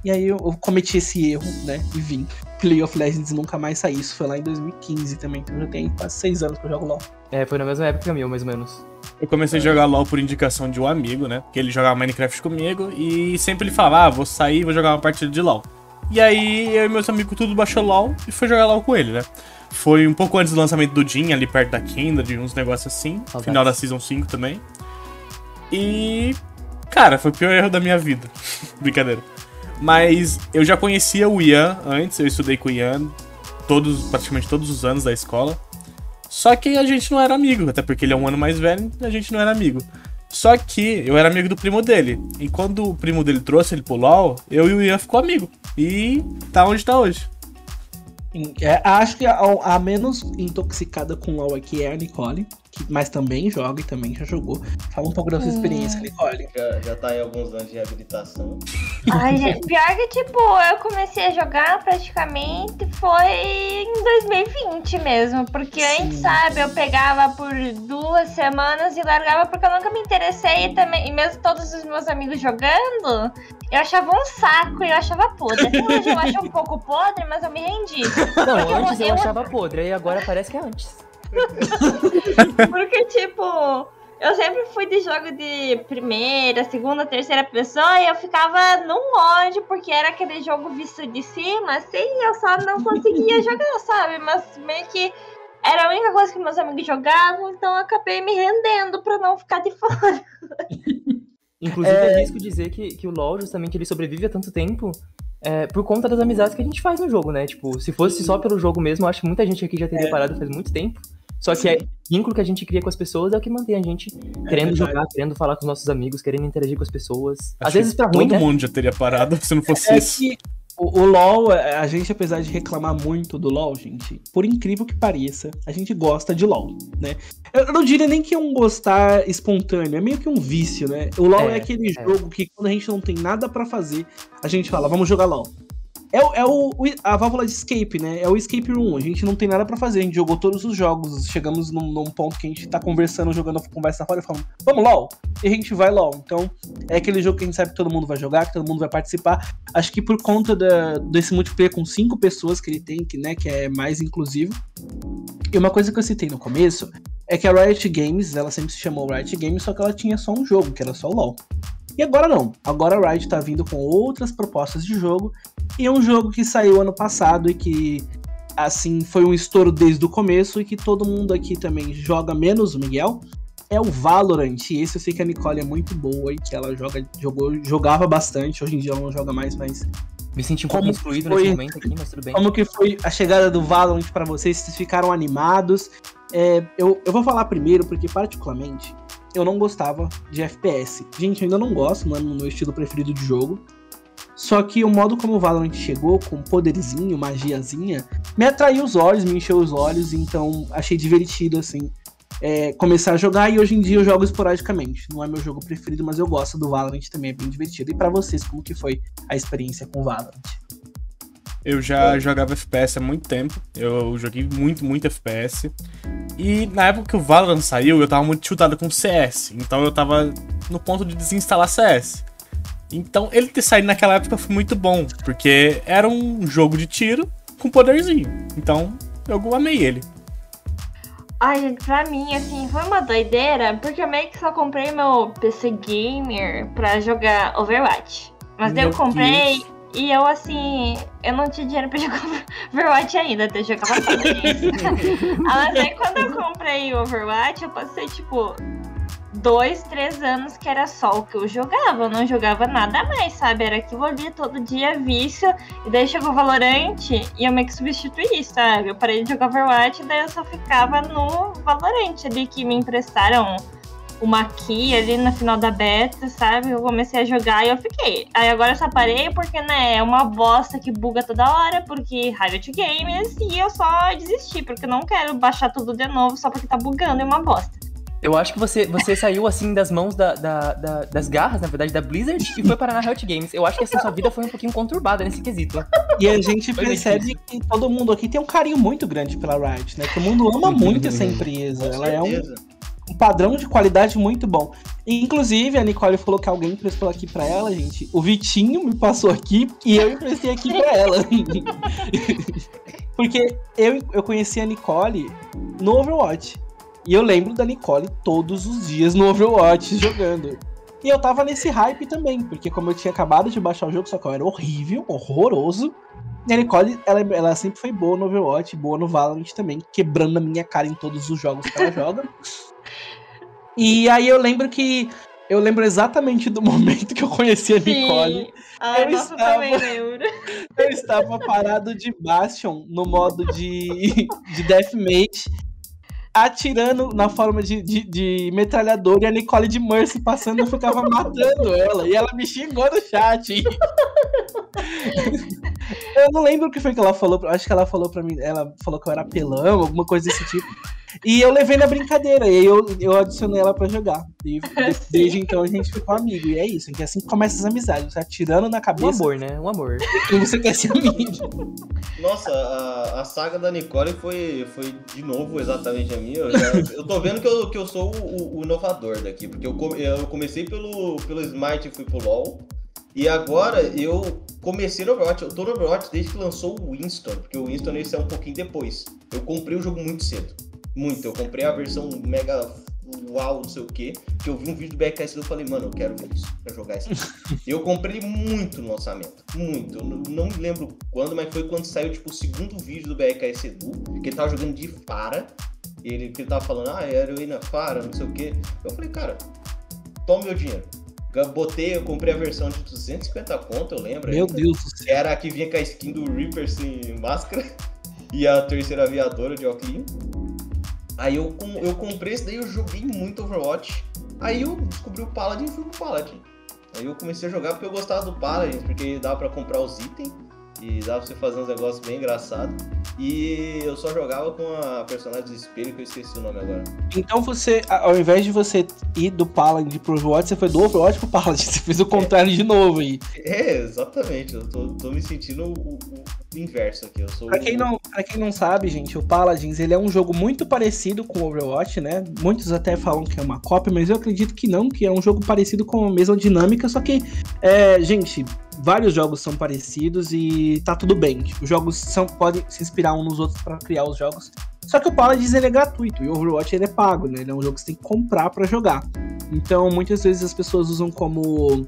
E aí eu, eu, cometi esse erro, né? E vim. Play of Legends nunca mais saí. Isso foi lá em 2015 também. Então já tem quase seis anos que eu jogo LoL. É, foi na mesma época minha, mais ou menos. Eu comecei a jogar LoL por indicação de um amigo, né? Porque ele jogava Minecraft comigo e sempre ele falava, ah, vou sair vou jogar uma partida de LoL. E aí eu e meus amigos tudo baixou LoL e foi jogar LoL com ele, né? Foi um pouco antes do lançamento do Jin, ali perto da Kindred, uns negócios assim. Final da Season 5 também. E. Cara, foi o pior erro da minha vida. *laughs* Brincadeira. Mas eu já conhecia o Ian antes, eu estudei com o Ian todos, praticamente todos os anos da escola. Só que a gente não era amigo, até porque ele é um ano mais velho, a gente não era amigo. Só que eu era amigo do primo dele. E quando o primo dele trouxe ele pro LoL, eu e o Ian ficou amigo. E tá onde tá hoje. É, acho que a, a, menos intoxicada com LoL aqui é a Nicole que, mas também joga e também já jogou. Fala um pouco da sua hum. experiência, Nicole. Já, já tá em alguns anos de reabilitação. Ai, gente, *laughs* pior que, tipo, eu comecei a jogar praticamente foi em 2020 mesmo. Porque Sim. antes, sabe, eu pegava por duas semanas e largava porque eu nunca me interessei e também. E mesmo todos os meus amigos jogando, eu achava um saco e eu achava podre. Até hoje eu acho um pouco podre, mas eu me rendi. Não, antes eu, eu achava podre, e agora parece que é antes. *laughs* Porque, tipo, eu sempre fui de jogo de primeira, segunda, terceira pessoa e eu ficava num ódio, porque era aquele jogo visto de cima, assim, eu só não conseguia *laughs* jogar, sabe? Mas meio que era a única coisa que meus amigos jogavam, então eu acabei me rendendo pra não ficar de *laughs* fora. Inclusive, é... risco dizer que, que o LoL, justamente, ele sobrevive há tanto tempo é, por conta das amizades que a gente faz no jogo, né? Tipo, se fosse só pelo jogo mesmo, acho que muita gente aqui já teria é. parado faz muito tempo. Só que o vínculo que a gente cria com as pessoas é o que mantém a gente querendo é jogar, querendo falar com os nossos amigos, querendo interagir com as pessoas. Acho Às vezes pra ruim, Todo né? mundo já teria parado *laughs* se não fosse é isso. Que o, o, LoL, é, a gente, apesar de reclamar muito do LoL, gente, por incrível que pareça, a gente gosta de LoL, né? Eu não diria nem que é um gostar espontâneo, é meio que um vício, né? O LoL é, é aquele é. jogo que quando a gente não tem nada para fazer, a gente fala, vamos jogar LoL. É, é o, a válvula de escape, né? É o escape room. A gente não tem nada para fazer. A gente jogou todos os jogos. Chegamos num, num, ponto que a gente tá conversando, jogando conversa fora e falando, vamos LOL. E a gente vai LOL. Então, é aquele jogo que a gente sabe que todo mundo vai jogar, que todo mundo vai participar. Acho que por conta da, desse multiplayer com cinco pessoas que ele tem, que, né, que é mais inclusivo. E uma coisa que eu citei no começo é que a Riot Games, ela sempre se chamou Riot Games, só que ela tinha só um jogo, que era só o LoL. E agora não. Agora a Riot tá vindo com outras propostas de jogo. E é um jogo que saiu ano passado e que, assim, foi um estouro desde o começo e que todo mundo aqui também joga, menos o Miguel. É o Valorant. E esse eu sei que a Nicole é muito boa e que ela joga, jogou, jogava bastante. Hoje em dia ela não joga mais, mas. Me senti um pouco excluído foi, nesse momento aqui, mas tudo bem. Como que foi a chegada do Valorant para vocês? Vocês ficaram animados? É, eu, eu vou falar primeiro, porque particularmente eu não gostava de FPS. Gente, eu ainda não gosto, não é o meu estilo preferido de jogo. Só que o modo como o Valorant chegou, com poderzinho, magiazinha, me atraiu os olhos, me encheu os olhos, então achei divertido, assim, é, começar a jogar. E hoje em dia eu jogo esporadicamente. Não é meu jogo preferido, mas eu gosto do Valorant também, é bem divertido. E para vocês, como que foi a experiência com o Valorant? Eu já jogava FPS há muito tempo. Eu joguei muito, muito FPS. E na época que o Valorant saiu, eu tava muito chutado com CS. Então eu tava no ponto de desinstalar CS. Então ele ter saído naquela época foi muito bom, porque era um jogo de tiro com poderzinho. Então eu amei ele. Ai, gente, pra mim, assim, foi uma doideira, porque eu meio que só comprei meu PC Gamer pra jogar Overwatch. Mas daí eu comprei Deus. E eu, assim, eu não tinha dinheiro pra *laughs* jogar Overwatch ainda, até jogava só *laughs* Mas aí quando eu comprei o Overwatch, eu passei, tipo, dois, três anos que era só o que eu jogava. Eu não jogava nada mais, sabe? Era aquilo ali todo dia vício. E daí chegou o Valorante e eu meio que substituí, sabe? Eu parei de jogar Overwatch e daí eu só ficava no Valorante ali que me emprestaram uma key ali no final da beta, sabe? Eu comecei a jogar e eu fiquei. Aí agora eu só parei porque, né, é uma bosta que buga toda hora, porque Riot Games, e eu só desisti, porque eu não quero baixar tudo de novo só porque tá bugando, é uma bosta. Eu acho que você, você saiu assim das mãos da, da, da, das garras, na verdade, da Blizzard e foi parar na Riot Games. Eu acho que assim, sua vida foi um pouquinho conturbada nesse quesito. E a gente percebe que todo mundo aqui tem um carinho muito grande pela Riot, né? Todo mundo ama muito essa empresa. Ela é um, um padrão de qualidade muito bom. Inclusive, a Nicole falou que alguém emprestou aqui pra ela, gente. O Vitinho me passou aqui e eu emprestei aqui pra ela. *laughs* Porque eu, eu conheci a Nicole no Overwatch. E eu lembro da Nicole todos os dias no Overwatch *laughs* jogando. E eu tava nesse hype também, porque como eu tinha acabado de baixar o jogo, só que eu era horrível, horroroso. E a Nicole, ela, ela sempre foi boa no Overwatch, boa no Valorant também, quebrando a minha cara em todos os jogos que ela *laughs* joga. E aí eu lembro que. Eu lembro exatamente do *laughs* momento que eu conheci a Nicole. Sim. Ah, Eu nossa, estava- também lembro. Eu estava parado de Bastion no modo de, de Deathmate, atirando na forma de, de, de metralhador e a Nicole de Mercy passando, eu ficava *laughs* matando ela. E ela me xingou no chat. Eu não lembro o que foi que ela falou. Acho que ela falou pra mim. Ela falou que eu era pelão, alguma coisa desse tipo. E eu levei na brincadeira. E aí eu, eu adicionei ela pra jogar. E *laughs* de- desde então a gente ficou amigo. E é isso. Que assim que começa as amizades. Você atirando na Um cabeça amor, né? Um amor. e você quer ser amigo. Nossa, a, a saga da Nicole foi, foi de novo exatamente a minha. Eu, já- eu tô vendo que eu, que eu sou o, o inovador daqui, porque eu, eu comecei pelo, pelo Smite e fui pro LoL. E agora eu comecei no Overwatch. Eu tô no Overwatch desde que lançou o Winston, porque o Winston esse é um pouquinho depois. Eu comprei o jogo muito cedo. Muito. Eu comprei a versão mega uau, não sei o que. Que eu vi um vídeo do BKS e eu falei, mano, eu quero ver isso pra jogar isso. *laughs* Eu comprei muito no lançamento. Muito. Eu não, me lembro quando, mas foi quando saiu tipo, o segundo vídeo do BRKS Edu, que ele tava jogando de Fara. Ele, que ele tava falando, ah, é heroína Fara, não sei o que. Eu falei, cara, toma meu dinheiro. Eu Botei, eu comprei a versão de 250 conto, eu lembro. Meu ainda. Deus do céu. Era a que vinha com a skin do Reaper sem máscara *laughs* e a terceira aviadora de Oclean. Aí eu, com- eu comprei esse daí, eu joguei muito Overwatch. Aí eu descobri o Paladin e fui pro Paladin. Aí eu comecei a jogar porque eu gostava do Paladin, porque dava pra comprar os itens e dava pra você fazer uns negócios bem engraçados. E eu só jogava com a personagem do espelho, que eu esqueci o nome agora. Então você, ao invés de você ir do Paladin pro Overwatch, você foi do Overwatch pro Paladin. *laughs* Você fez o contrário de novo aí. É, exatamente. Eu tô, tô me sentindo o- o inverso aqui. Eu sou Pra quem, não, pra quem não sabe, gente, o Paladins ele é um jogo muito parecido com o Overwatch, né? Muitos até falam que é uma cópia, mas eu acredito que não, que é um jogo parecido com a mesma dinâmica, só que, é, gente, vários jogos são parecidos e tá tudo bem. Tipo, os jogos são, podem se inspirar uns nos outros pra criar os jogos. Só que o Paladins ele é gratuito e o Overwatch ele é pago, né? Ele é um jogo que você tem que comprar pra jogar. Então, muitas vezes as pessoas usam como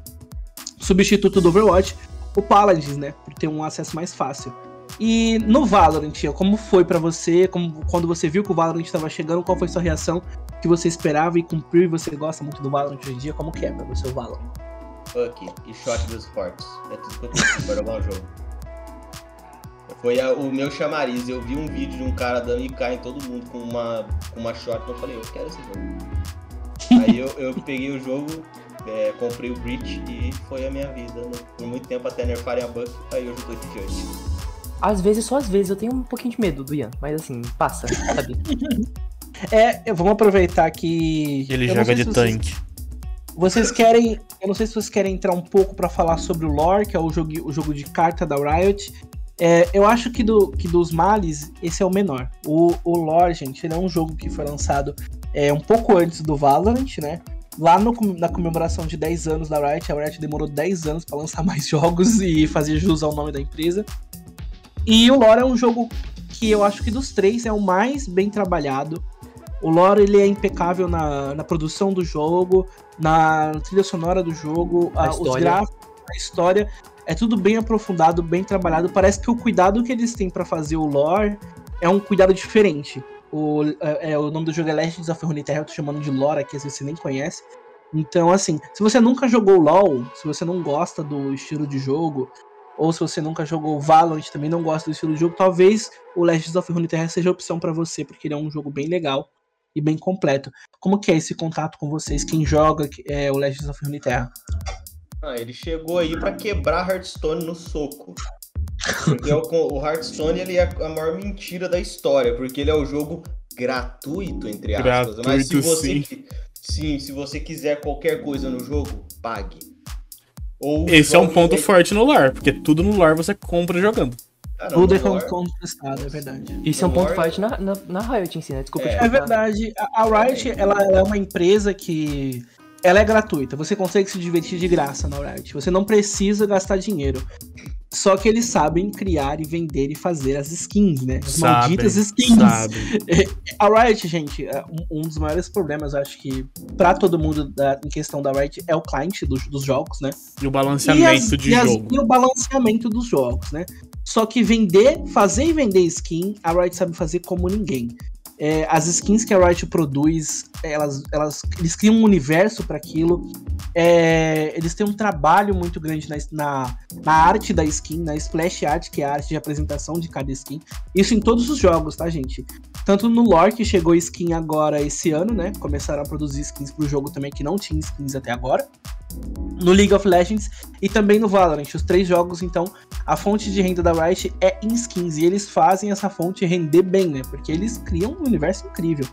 substituto do Overwatch o Paladins, né? Por ter um acesso mais fácil. E no Valorant, como foi pra você? Como, quando você viu que o Valorant estava chegando, qual foi sua reação? O que você esperava e cumpriu? E você gosta muito do Valorant hoje em dia? Como que é pra você o Valorant? Fuck e shot dos fortes. É tudo que eu preciso pra jogar um jogo. Foi a- o meu chamariz. Eu vi um vídeo de um cara dando IK em todo mundo com uma, com uma shot. Eu falei, eu quero esse jogo. Aí eu, eu peguei o jogo, é, comprei o Breach e foi a minha vida. né? Por muito tempo até nerfarem a buff, aí hoje eu tô de Judge. Às vezes, só às vezes, eu tenho um pouquinho de medo do Ian, mas assim, passa, sabe? *laughs* É, eu- vamos aproveitar que. Ele eu joga de vocês- tanque. Vocês querem. Eu não sei se vocês querem entrar um pouco pra falar sobre o lore, que é o jogo, o jogo de carta da Riot. É, eu acho que, do, que dos males, esse é o menor. O, o lore, gente, ele é um jogo que foi lançado é, um pouco antes do Valorant, né? Lá no, na comemoração de 10 anos da Riot, a Riot demorou 10 anos pra lançar *laughs* mais jogos e fazer jus ao nome da empresa. E o lore é um jogo que eu acho que dos três é o mais bem trabalhado. O lore ele é impecável na, na produção do jogo, na trilha sonora do jogo, a- os gráficos, a história. É tudo bem aprofundado, bem trabalhado. Parece que o cuidado que eles têm pra fazer o lore é um cuidado diferente. O, é, é, o nome do jogo é Legends of Runeterra, eu tô chamando de lore aqui, às vezes você nem conhece. Então, assim, se você nunca jogou LoL, se você não gosta do estilo de jogo, ou se você nunca jogou Valorant também não gosta do estilo de jogo, talvez o Legends of Runeterra seja a opção para você, porque ele é um jogo bem legal e bem completo. Como que é esse contato com vocês, quem joga é, o Legends of Runeterra? Ah, ele chegou aí para quebrar Hearthstone no soco. Porque o Hearthstone ele é a maior mentira da história, porque ele é o jogo gratuito, entre aspas. Gratuito, Mas se você, sim. sim, se você quiser qualquer coisa no jogo, pague. Ou Esse é um ponto forte no LAR, porque tudo no LAR você compra jogando. Ah, não, tudo é contestado, é verdade. Isso é um ponto forte na, na, na Riot em si, né? Desculpa é, é verdade. A, a Riot, ela, ela é uma empresa que ela é gratuita, você consegue se divertir de graça na Riot. Você não precisa gastar dinheiro. Só que eles sabem criar e vender e fazer as skins, né? As sabem, malditas skins. Sabem. *laughs* A Riot, gente, é um, um, dos maiores problemas, acho que, para todo mundo da, em questão da Riot, é o client do, dos jogos, né? E o balanceamento e as, de e jogo. As, e o balanceamento dos jogos, né? Só que vender, fazer e vender skin, a Riot sabe fazer como ninguém. É, as skins que a Riot produz, elas, elas, eles criam um universo para aquilo. É, eles têm um trabalho muito grande na, na, na, arte da skin, na splash art, que é a arte de apresentação de cada skin. Isso em todos os jogos, tá, gente? Tanto no lore, que chegou skin agora esse ano, né? Começaram a produzir skins pro jogo também, que não tinha skins até agora no League of Legends e também no Valorant. Os três jogos, então, a fonte de renda da Riot é em skins e eles fazem essa fonte render bem, né? Porque eles criam um universo incrível.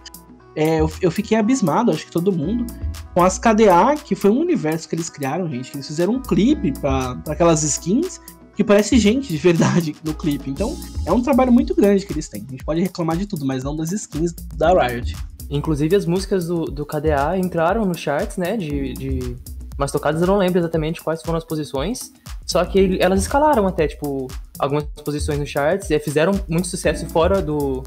É, eu, eu, fiquei abismado, acho que todo mundo, com as KDA, que foi um universo que eles criaram, gente. Eles fizeram um clipe para aquelas skins que parece gente de verdade *laughs* no clipe. Então, é um trabalho muito grande que eles têm. A gente pode reclamar de tudo, mas não das skins da Riot. Inclusive, as músicas do, do KDA entraram no charts, né, de, de mas tocadas eu não lembro exatamente quais foram as posições. Só que elas escalaram até, tipo, algumas posições no charts e fizeram muito sucesso fora do,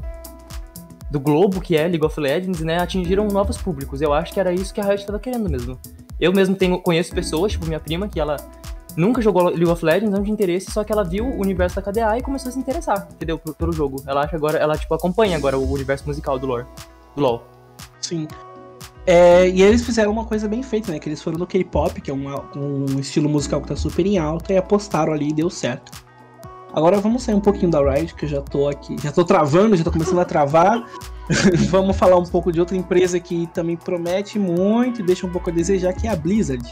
do globo, que é League of Legends, né? Atingiram novos públicos. Eu acho que era isso que a Riot estava querendo mesmo. Eu mesmo tenho, conheço pessoas, tipo minha prima, que ela nunca jogou League of Legends, não tinha interesse, só que ela viu o universo da KDA e começou a se interessar, entendeu? Pelo jogo. Ela acha agora, ela tipo acompanha agora o universo musical do lore, do LoL. Sim. É, e eles fizeram uma coisa bem feita, né? Que eles foram no K-pop, que é uma, um estilo musical que tá super em alta, e apostaram ali e deu certo. Agora vamos sair um pouquinho da Riot, que eu já tô aqui, já tô travando, já tô começando a travar. *laughs* vamos falar um pouco de outra empresa que também promete muito e deixa um pouco a desejar, que é a Blizzard.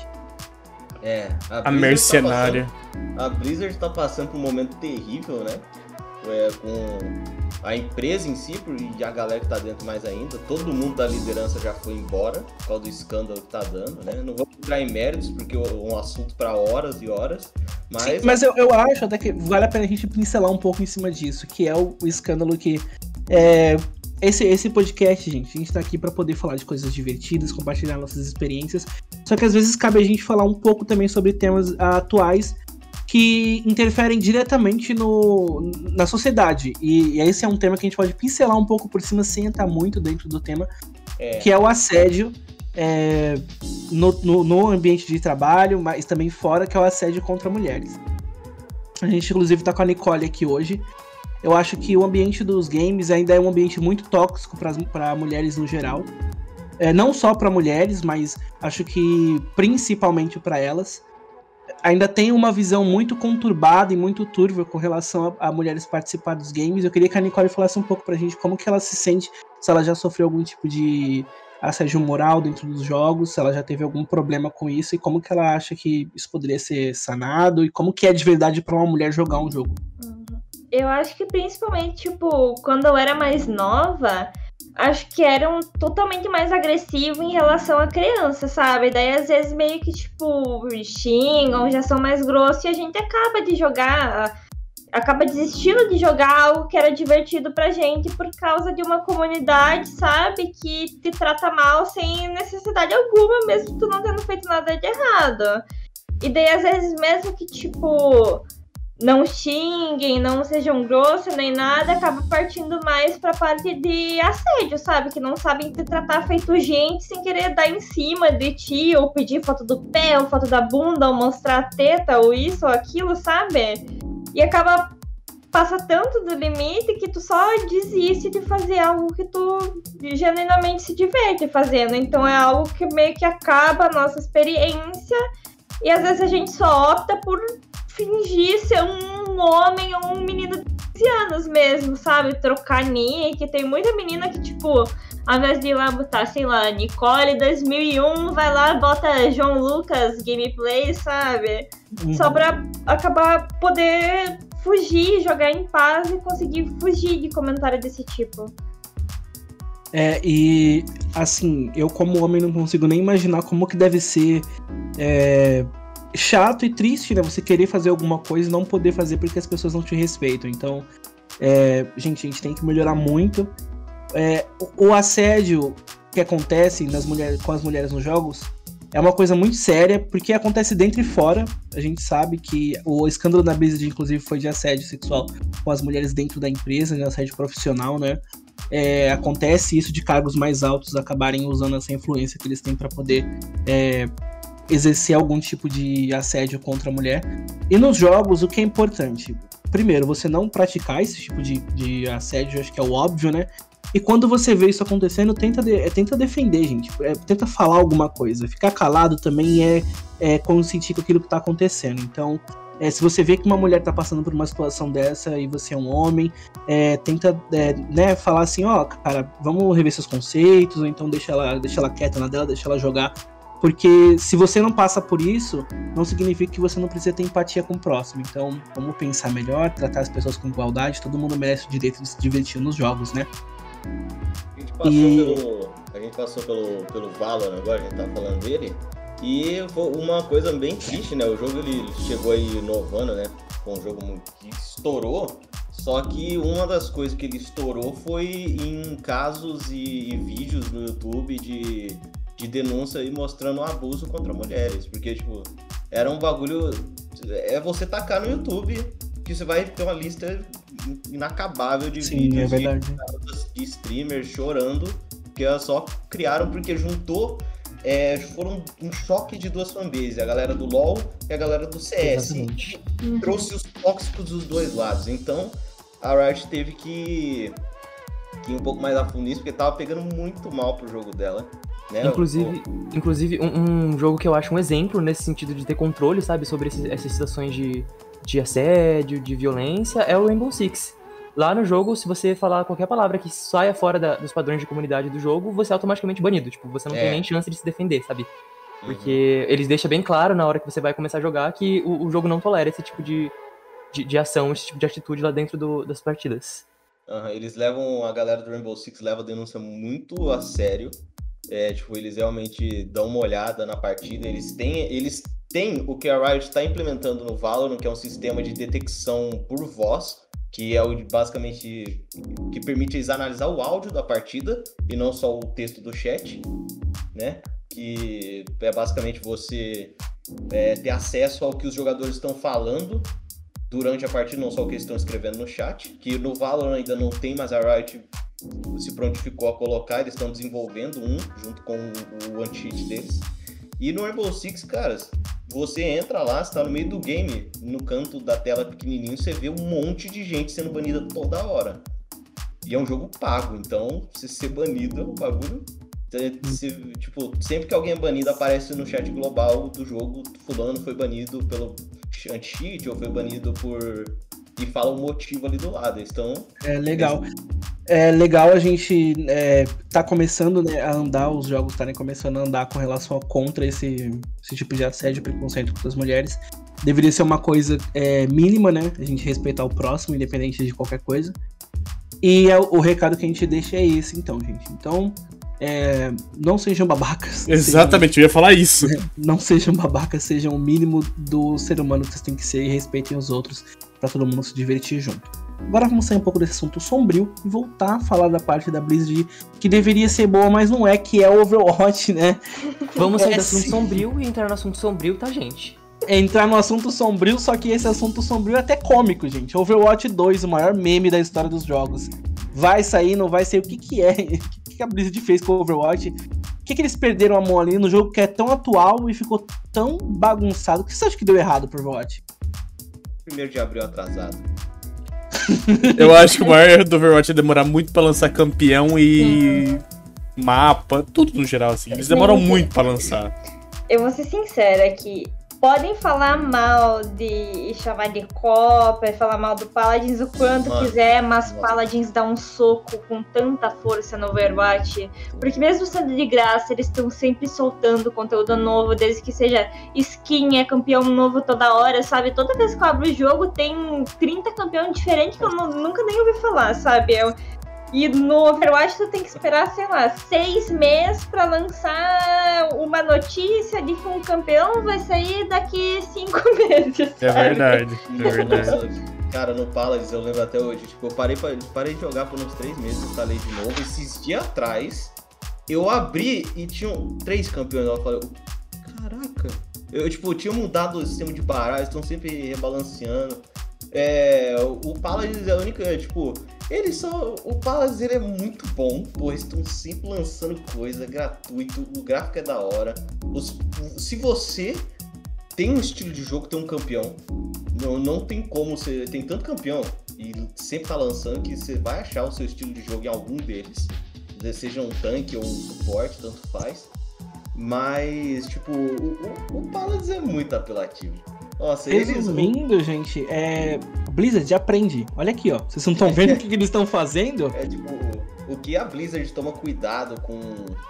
É, a, a mercenária. Tá passando, a Blizzard tá passando por um momento terrível, né? É, com a empresa em si e a galera que tá dentro mais ainda. Todo mundo da liderança já foi embora por causa do escândalo que tá dando, né? Não vou entrar em méritos porque é um assunto para horas e horas, mas... Sim, mas eu, eu acho até que vale a pena a gente pincelar um pouco em cima disso, que é o, o escândalo que... É, esse, esse podcast, gente, a gente tá aqui para poder falar de coisas divertidas, compartilhar nossas experiências. Só que às vezes cabe a gente falar um pouco também sobre temas atuais que interferem diretamente no, na sociedade. E, e, esse é um tema que a gente pode pincelar um pouco por cima sem entrar muito dentro do tema, é. que é o assédio é, no, no, no, ambiente de trabalho, mas também fora, que é o assédio contra mulheres. A gente, inclusive, está com a Nicole aqui hoje. Eu acho que o ambiente dos games ainda é um ambiente muito tóxico para mulheres no geral. É, não só para mulheres, mas acho que principalmente para elas ainda tem uma visão muito conturbada e muito turva com relação a, a, mulheres participar dos games. Eu queria que a Nicole falasse um pouco pra gente como que ela se sente, se ela já sofreu algum tipo de assédio moral dentro dos jogos, se ela já teve algum problema com isso e como que ela acha que isso poderia ser sanado e como que é de verdade para uma mulher jogar um jogo. Uhum. Eu acho que principalmente, tipo, quando eu era mais nova, acho que eram totalmente mais agressivos em relação à criança, sabe? Daí às vezes meio que tipo xingam, já são mais grossos e a gente acaba de jogar, acaba desistindo de jogar algo que era divertido pra gente por causa de uma comunidade, sabe? Que te trata mal sem necessidade alguma, mesmo tu não tendo feito nada de errado. E daí às vezes mesmo que tipo não xinguem, não sejam grossos nem nada, acaba partindo mais pra parte de assédio, sabe? Que não sabem te tratar feito gente sem querer dar em cima de ti, ou pedir foto do pé, ou foto da bunda, ou mostrar a teta, ou isso, ou aquilo, sabe? E acaba passa tanto do limite que tu só desiste de fazer algo que tu genuinamente se diverte fazendo. Então é algo que meio que acaba a nossa experiência e às vezes a gente só opta por fingir ser um homem ou um menino de 15 anos mesmo, sabe? Trocar nick. Tem muita menina que, tipo, ao invés de ir lá botar, sei lá, Nicole 2001, vai lá bota João Lucas gameplay, sabe? Uhum. Só pra acabar poder fugir, jogar em paz e conseguir fugir de comentário desse tipo. É, e assim, eu como homem não consigo nem imaginar como que deve ser é, chato e triste, né? Você querer fazer alguma coisa e não poder fazer porque as pessoas não te respeitam. Então, é, gente, a gente tem que melhorar muito. É, o, o assédio que acontece nas mulheres, com as mulheres nos jogos é uma coisa muito séria, porque acontece dentro e fora. A gente sabe que o escândalo da Blizzard, inclusive, foi de assédio sexual com as mulheres dentro da empresa, de assédio profissional, né? É, acontece isso de cargos mais altos acabarem usando essa influência que eles têm para poder é, exercer algum tipo de assédio contra a mulher. E nos jogos, o que é importante? Primeiro, você não praticar esse tipo de, de assédio, acho que é o óbvio, né? E quando você vê isso acontecendo, tenta, de, é, tenta defender, gente. É, tenta falar alguma coisa. Ficar calado também é, é consentir com aquilo que tá acontecendo. Então, é, se você vê que uma mulher tá passando por uma situação dessa e você é um homem, é, tenta é, né, falar assim, ó, cara, vamos rever seus conceitos, ou então deixa ela, deixa ela quieta na dela, deixa ela jogar. Porque se você não passa por isso, não significa que você não precisa ter empatia com o próximo. Então, vamos pensar melhor, tratar as pessoas com igualdade, todo mundo merece o direito de se divertir nos jogos, né? A gente passou, e... pelo, a gente passou pelo, pelo Valorant agora, a gente tá falando dele. E uma coisa bem triste, né? O jogo ele chegou aí inovando, né? Com um jogo que estourou. Só que uma das coisas que ele estourou foi em casos e, e vídeos no YouTube de, de denúncia e mostrando abuso contra mulheres. Porque, tipo, era um bagulho. É você tacar no YouTube que você vai ter uma lista inacabável de Sim, vídeos é de, de streamers chorando, que elas só criaram porque juntou. É, foram um choque de duas fanbases, a galera do LoL e a galera do CS. Exatamente. E trouxe os tóxicos dos dois lados. Então, a Riot teve que, que ir um pouco mais a fundo nisso, porque tava pegando muito mal pro jogo dela. Né? Inclusive, inclusive um, um, jogo que eu acho um exemplo nesse sentido de ter controle, sabe, sobre esses, essas situações de, de assédio, de violência, é o Rainbow Six. Lá no jogo, se você falar qualquer palavra que saia fora da, dos padrões de comunidade do jogo, você é automaticamente banido. Tipo, você não é. tem nem chance de se defender, sabe? Uhum. Porque uhum. eles deixam bem claro na hora que você vai começar a jogar que o, o jogo não tolera esse tipo de, de, de, ação, esse tipo de atitude lá dentro do, das partidas. Uhum. Eles levam, a galera do Rainbow Six leva a denúncia muito a sério. É, tipo, eles realmente dão uma olhada na partida, eles têm, eles têm o que a Riot está implementando no Valorant, que é um sistema de detecção por voz, que é o basicamente que permite eles analisar o áudio da partida e não só o texto do chat, né? Que é basicamente você é, ter acesso ao que os jogadores estão falando durante a partida, não só o que eles estão escrevendo no chat. Que no Valorant ainda não tem, mas a Riot se prontificou a colocar, eles estão desenvolvendo um junto com o, anti-cheat deles. E no Rainbow Six, caras, você entra lá, você tá no meio do game, no canto da tela pequenininho, você vê um monte de gente sendo banida toda hora. E é um jogo pago, então se ser banido é um bagulho. Tipo, sempre que alguém é banido, aparece no chat global do jogo, fulano foi banido pelo anti-cheat ou foi banido por e fala o motivo ali do lado. Então. É legal. É legal a gente é, tá começando né, a andar, os jogos estarem começando a andar com relação a contra esse, esse tipo de assédio e preconceito contra as mulheres. Deveria ser uma coisa é, mínima, né? A gente respeitar o próximo, independente de qualquer coisa. E é, o recado que a gente deixa é esse, então, gente. Então, é, não sejam babacas. *laughs* Exatamente, sejam, eu ia falar isso. Não sejam babacas, sejam o mínimo do ser humano que vocês têm que ser e respeitem os outros para todo mundo se divertir junto. Agora vamos sair um pouco desse assunto sombrio e voltar a falar da parte da Blizzard que deveria ser boa, mas não é, que é Overwatch, né? *laughs* Vamos sair é, do assunto sombrio e entrar no assunto sombrio, tá, gente? É entrar no assunto sombrio, só que esse assunto sombrio é até cômico, gente. Overwatch 2, o maior meme da história dos jogos. Vai sair, não vai sair, o que que é? *laughs* O que, que a Blizzard fez com o Overwatch? O que, que eles perderam a mão ali no jogo que é tão atual e ficou tão bagunçado? O que você acha que deu errado pro Overwatch? Primeiro de abril atrasado. Eu acho que o maior erro do Overwatch é demorar muito pra lançar campeão e mapa, tudo no geral, assim. Eles demoram muito pra lançar. Eu vou ser sincera que podem falar mal de chamar de Copper, falar mal do Paladins o quanto Mano, quiser, mas nossa. Paladins dá um soco com tanta força no Overwatch. Porque mesmo sendo de graça, eles estão sempre soltando conteúdo novo, desde que seja skin, é campeão novo toda hora, sabe? Toda vez que eu abro o jogo tem 30 campeões diferentes que eu nunca nem ouvi falar, sabe? É, e no Overwatch tu tem que esperar, sei lá, seis meses para lançar uma notícia de que um campeão vai sair daqui cinco *laughs* meses. É sabe? É verdade, é *laughs* verdade. Cara, no Palace eu lembro até hoje. Tipo, eu parei, pra, parei de jogar por uns três meses, instalei de novo. Esses dias atrás, eu abri e tinham três campeões. Eu falei, caraca. Eu, tipo, tinha mudado o sistema de baralho, estão sempre rebalanceando. É, o Palace é a única, tipo, eles são. O Palace ele é muito bom, pô, eles estão sempre lançando coisa gratuito, o gráfico é da hora. Os, se você tem um estilo de jogo, tem um campeão, não, não tem como você. Tem tanto campeão e sempre tá lançando que você vai achar o seu estilo de jogo em algum deles. Seja um tanque ou um suporte, tanto faz. Mas, tipo, o, o, o Palace é muito apelativo. Nossa, Resumindo, eles... gente, é... Blizzard aprende. Olha aqui, ó. Vocês não estão *laughs* vendo o que, que eles estão fazendo? É tipo, o que a Blizzard toma cuidado com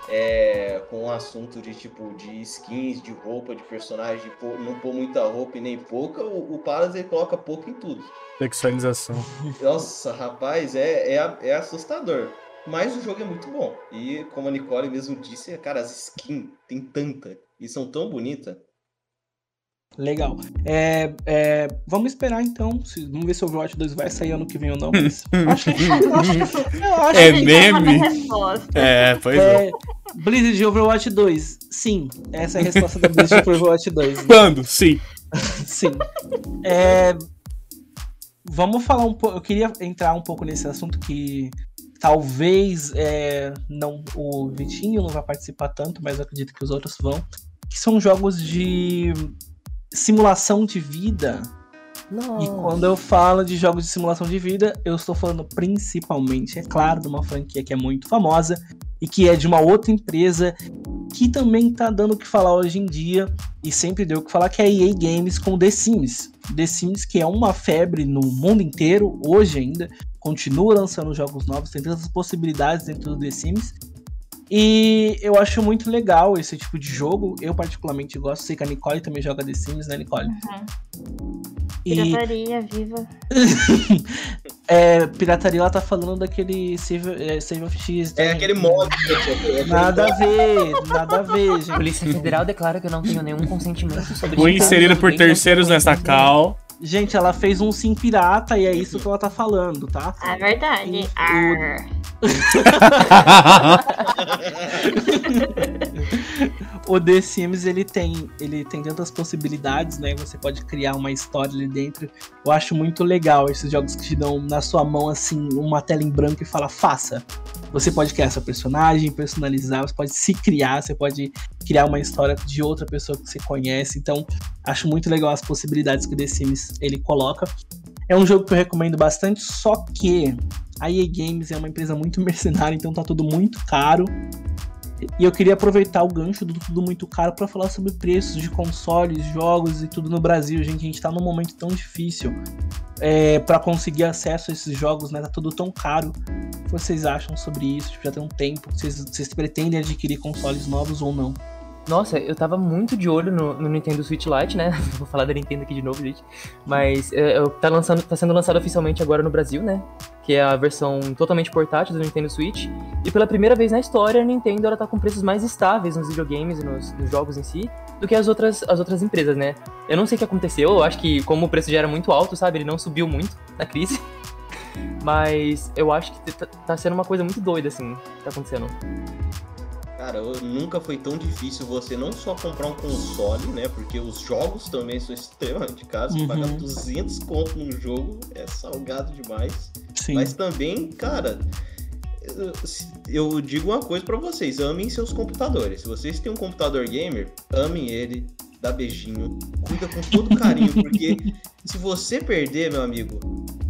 é, com o assunto de tipo de skins, de roupa, de personagem, de pôr, não pôr muita roupa e nem pouca, o, o Palace ele coloca pouco em tudo. Sexualização. Nossa, rapaz, é, é, é assustador. Mas o jogo é muito bom. E como a Nicole mesmo disse, cara, as skins tem tanta e são tão bonitas. Legal. É, é, vamos esperar então. Se, vamos ver se o Overwatch 2 vai sair ano que vem ou não. Mas *laughs* acho, *laughs* acho, é meme. É, pois é. é. Blizzard de Overwatch 2. Sim. Essa é a resposta da Blizzard de Overwatch 2. Né? Quando? Sim. *laughs* Sim. É, vamos falar um pouco. Eu queria entrar um pouco nesse assunto que talvez é, não o Vitinho não vai participar tanto, mas eu acredito que os outros vão. Que são jogos de simulação de vida. E quando eu falo de jogos de simulação de vida, eu estou falando principalmente, é claro, de uma franquia que é muito famosa e que é de uma outra empresa que também está dando o que falar hoje em dia e sempre deu o que falar, que é a EA Games com The Sims. The Sims, que é uma febre no mundo inteiro, hoje ainda, continua lançando jogos novos, tem tantas possibilidades dentro do The Sims. E eu acho muito legal esse tipo de jogo. Eu particularmente gosto. Sei que a Nicole também joga The Sims, né, Nicole? Uhum. E... Pirataria, viva. *laughs* é, pirataria, ela tá falando daquele Save, é, Save of X. É aquele mod. nada a ver, nada a ver, gente. Polícia Federal declara que eu não tenho nenhum consentimento sobre Fui inserido por terceiros nessa cal. Gente, ela fez um sim pirata e é isso que ela tá falando, tá? É verdade. *laughs* o The Sims ele tem, ele tem tantas possibilidades, né? Você pode criar uma história ali dentro. Eu acho muito legal esses jogos que te dão na sua mão assim uma tela em branco e fala faça. Você pode criar seu personagem, personalizar, você pode se criar, você pode criar uma história de outra pessoa que você conhece. Então, acho muito legal as possibilidades que o The Sims ele coloca. É um jogo que eu recomendo bastante, só que a EA Games é uma empresa muito *laughs* mercenária, então tá tudo muito caro. E eu queria aproveitar o gancho do tudo muito caro para falar sobre preços de consoles, jogos e tudo no Brasil, gente. A gente tá num momento tão difícil é, para conseguir acesso a esses jogos, né? Tá tudo tão caro. O que vocês acham sobre isso? Já tem um tempo. Vocês, vocês pretendem adquirir consoles novos ou não? Nossa, eu tava muito de olho no, no, Nintendo Switch Lite, né? *laughs* Vou falar da Nintendo aqui de novo, gente. Mas é, tá, lançando, tá sendo lançado oficialmente agora no Brasil, né? Que é a versão totalmente portátil do Nintendo Switch. E pela primeira vez na história, a Nintendo ela tá com preços mais estáveis nos videogames e nos, nos, jogos em si do que as outras, as outras empresas, né? Eu não sei o que aconteceu, eu acho que como o preço já era muito alto, sabe? Ele não subiu muito na crise. *laughs* Mas eu acho que tá, tá sendo uma coisa muito doida, assim, que tá acontecendo. Cara, nunca foi tão difícil você não só comprar um console, né? Porque os jogos também são *laughs* extremamente caros. Uhum. Pagar 200 conto num jogo é salgado demais. Sim. Mas também, cara, eu digo uma coisa para vocês: amem seus computadores. Se vocês têm um computador gamer, amem ele, dá beijinho, cuida com todo carinho, porque *laughs* se você perder, meu amigo,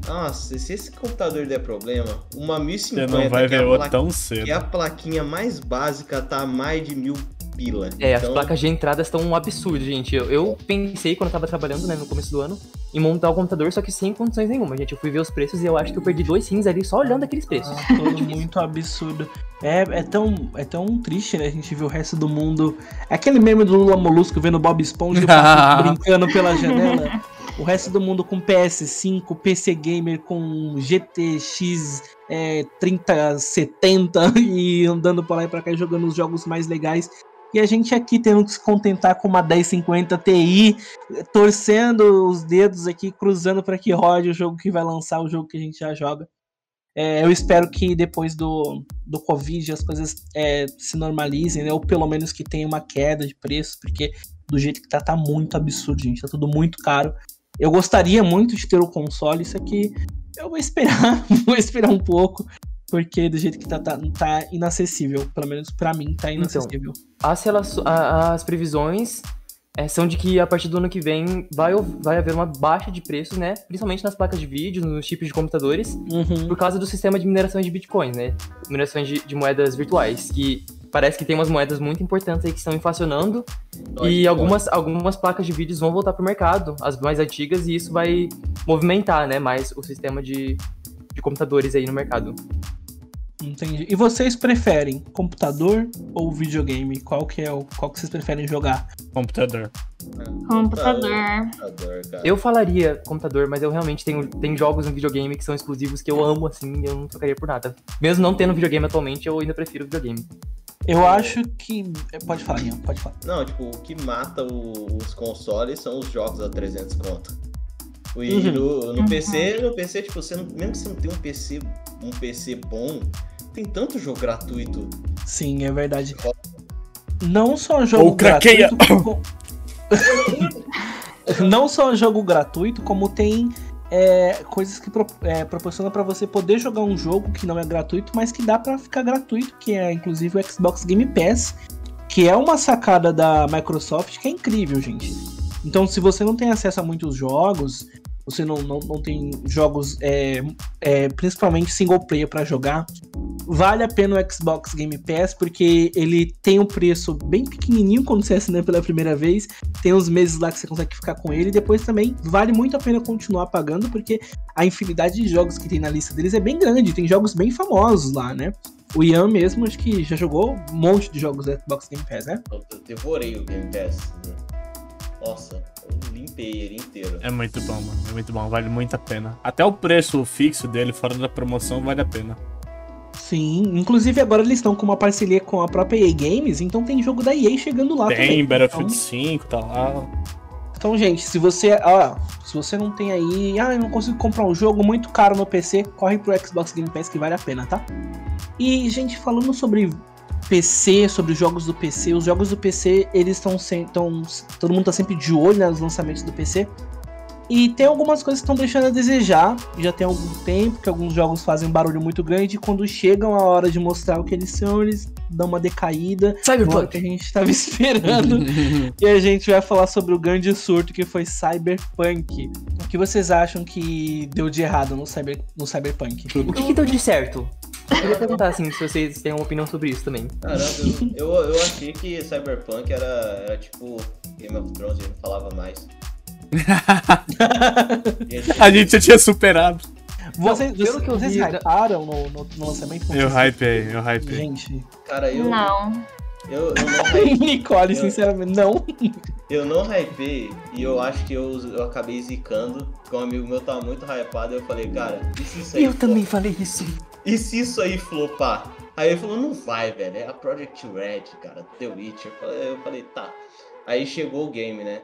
Nossa, se esse computador der problema, uma 1050 Você não vai que, é ver a tão que cedo. a plaquinha mais básica tá a mais de mil pila. É, as Então, placas de entrada estão um absurdo, gente. Eu, eu pensei quando eu tava trabalhando, né, no começo do ano, em montar o computador, só que sem condições nenhuma, gente. Eu fui ver os preços e eu acho que eu perdi dois rins ali só olhando aqueles preços. Ah, tudo muito absurdo. É, é, tão, é tão triste, né? A gente vê o resto do mundo. É Aquele meme do Lula Molusco vendo Bob Esponja e *laughs* brincando pela janela. O resto do mundo com PS5, PC Gamer com GTX é, 3070 *laughs* e andando pra lá e pra cá e jogando os jogos mais legais. E a gente aqui tendo que se contentar com uma 1050 Ti, torcendo os dedos aqui, cruzando para que rode o jogo que vai lançar, o jogo que a gente já joga. É, eu espero que depois do, do Covid as coisas é, se normalizem, né? Ou pelo menos que tenha uma queda de preço, porque do jeito que tá, tá muito absurdo, gente. Tá tudo muito caro. Eu gostaria muito de ter o console, isso aqui eu vou esperar, *laughs* vou esperar um pouco, porque do jeito que tá, tá, tá inacessível. Pelo menos pra mim tá inacessível. As, relaço- a- as previsões é, são de que a partir do ano que vem vai, vai haver uma baixa de preços, né? Principalmente nas placas de vídeo, nos chips de computadores, Uhum. por causa do sistema de mineração de bitcoins, né? Mineração de, de moedas virtuais, que parece que tem umas moedas muito importantes aí que estão inflacionando e algumas, algumas placas de vídeos vão voltar pro mercado, as mais antigas, e isso vai movimentar, né, mais o sistema de, de computadores aí no mercado. Entendi. E vocês preferem computador ou videogame? Qual que é o qual que vocês preferem jogar? Computador. Computador. Eu falaria computador, mas eu realmente tenho tem jogos no videogame que são exclusivos que eu amo, assim, e eu não trocaria por nada. Mesmo não tendo videogame atualmente, eu ainda prefiro videogame. Eu acho que. Pode falar, Ian, pode falar. Não, tipo, o que mata o- os consoles são os jogos a 300 conto. E Uhum. no, no PC, no PC, tipo, você não, mesmo que você não tenha um PC, um PC bom, tem tanto jogo gratuito. Sim, é verdade. Não só jogo Ou craqueia. gratuito. como- *laughs* não só jogo gratuito, como tem é, coisas que pro, é, proporcionam pra você poder jogar um jogo que não é gratuito, mas que dá pra ficar gratuito, que é inclusive o Xbox Game Pass, que é uma sacada da Microsoft que é incrível, gente. Então, se você não tem acesso a muitos jogos, você não, não, não tem jogos, é, é, principalmente single player pra jogar, vale a pena o Xbox Game Pass, porque ele tem um preço bem pequenininho quando você assina pela primeira vez, tem uns meses lá que você consegue ficar com ele, e depois também vale muito a pena continuar pagando, porque a infinidade de jogos que tem na lista deles é bem grande, tem jogos bem famosos lá, né? O Ian mesmo, acho que já jogou um monte de jogos do Xbox Game Pass, né? Eu, devorei o Game Pass. né? Nossa, limpei ele inteiro. É muito bom, mano. É muito bom. Vale muito a pena. Até o preço fixo dele, fora da promoção, vale a pena. Sim, inclusive agora eles estão com uma parceria com a própria EA Games, então tem jogo da EA chegando lá Tem também. Battlefield Então- 5, tá lá. Então, gente, se você, ó, se você não tem aí, ah, eu não consigo comprar um jogo muito caro no PC, corre pro Xbox Game Pass que vale a pena, tá? E, gente, falando sobre PC, sobre os jogos do PC, os jogos do PC, eles estão tão, todo mundo tá sempre de olho né, nos lançamentos do PC. E tem algumas coisas que estão deixando a desejar, já tem algum tempo que alguns jogos fazem um barulho muito grande e quando chegam a hora de mostrar o que eles são, eles dão uma decaída. O que a Cyberpunk! gente estava *laughs* esperando. *laughs* E a gente vai falar sobre o grande surto que foi Cyberpunk. O que vocês acham que deu de errado no, cyber, no Cyberpunk? O que, que deu de certo? Eu queria perguntar, assim, se vocês têm uma opinião sobre isso também. Caramba, eu, eu, eu achei que Cyberpunk era, era tipo Game of Thrones, ele não falava mais. *laughs* A gente já tinha superado. Vocês, pelo vocês, que eu vocês hyparam no, no, no lançamento? Eu hypei, eu hypei. Gente, cara, eu, Não. Eu, eu, não *laughs* hypei, Nicole, Eu- sinceramente, não. eu não hypei e eu acho que eu, eu acabei zicando, porque um amigo meu tava muito hypado e eu falei, cara, e se isso aí Eu também falei isso. E se isso aí flopar? Aí ele falou, não vai, velho. É a Project Red, cara, The Witcher. Eu falei, eu falei, tá. Aí chegou o game, né?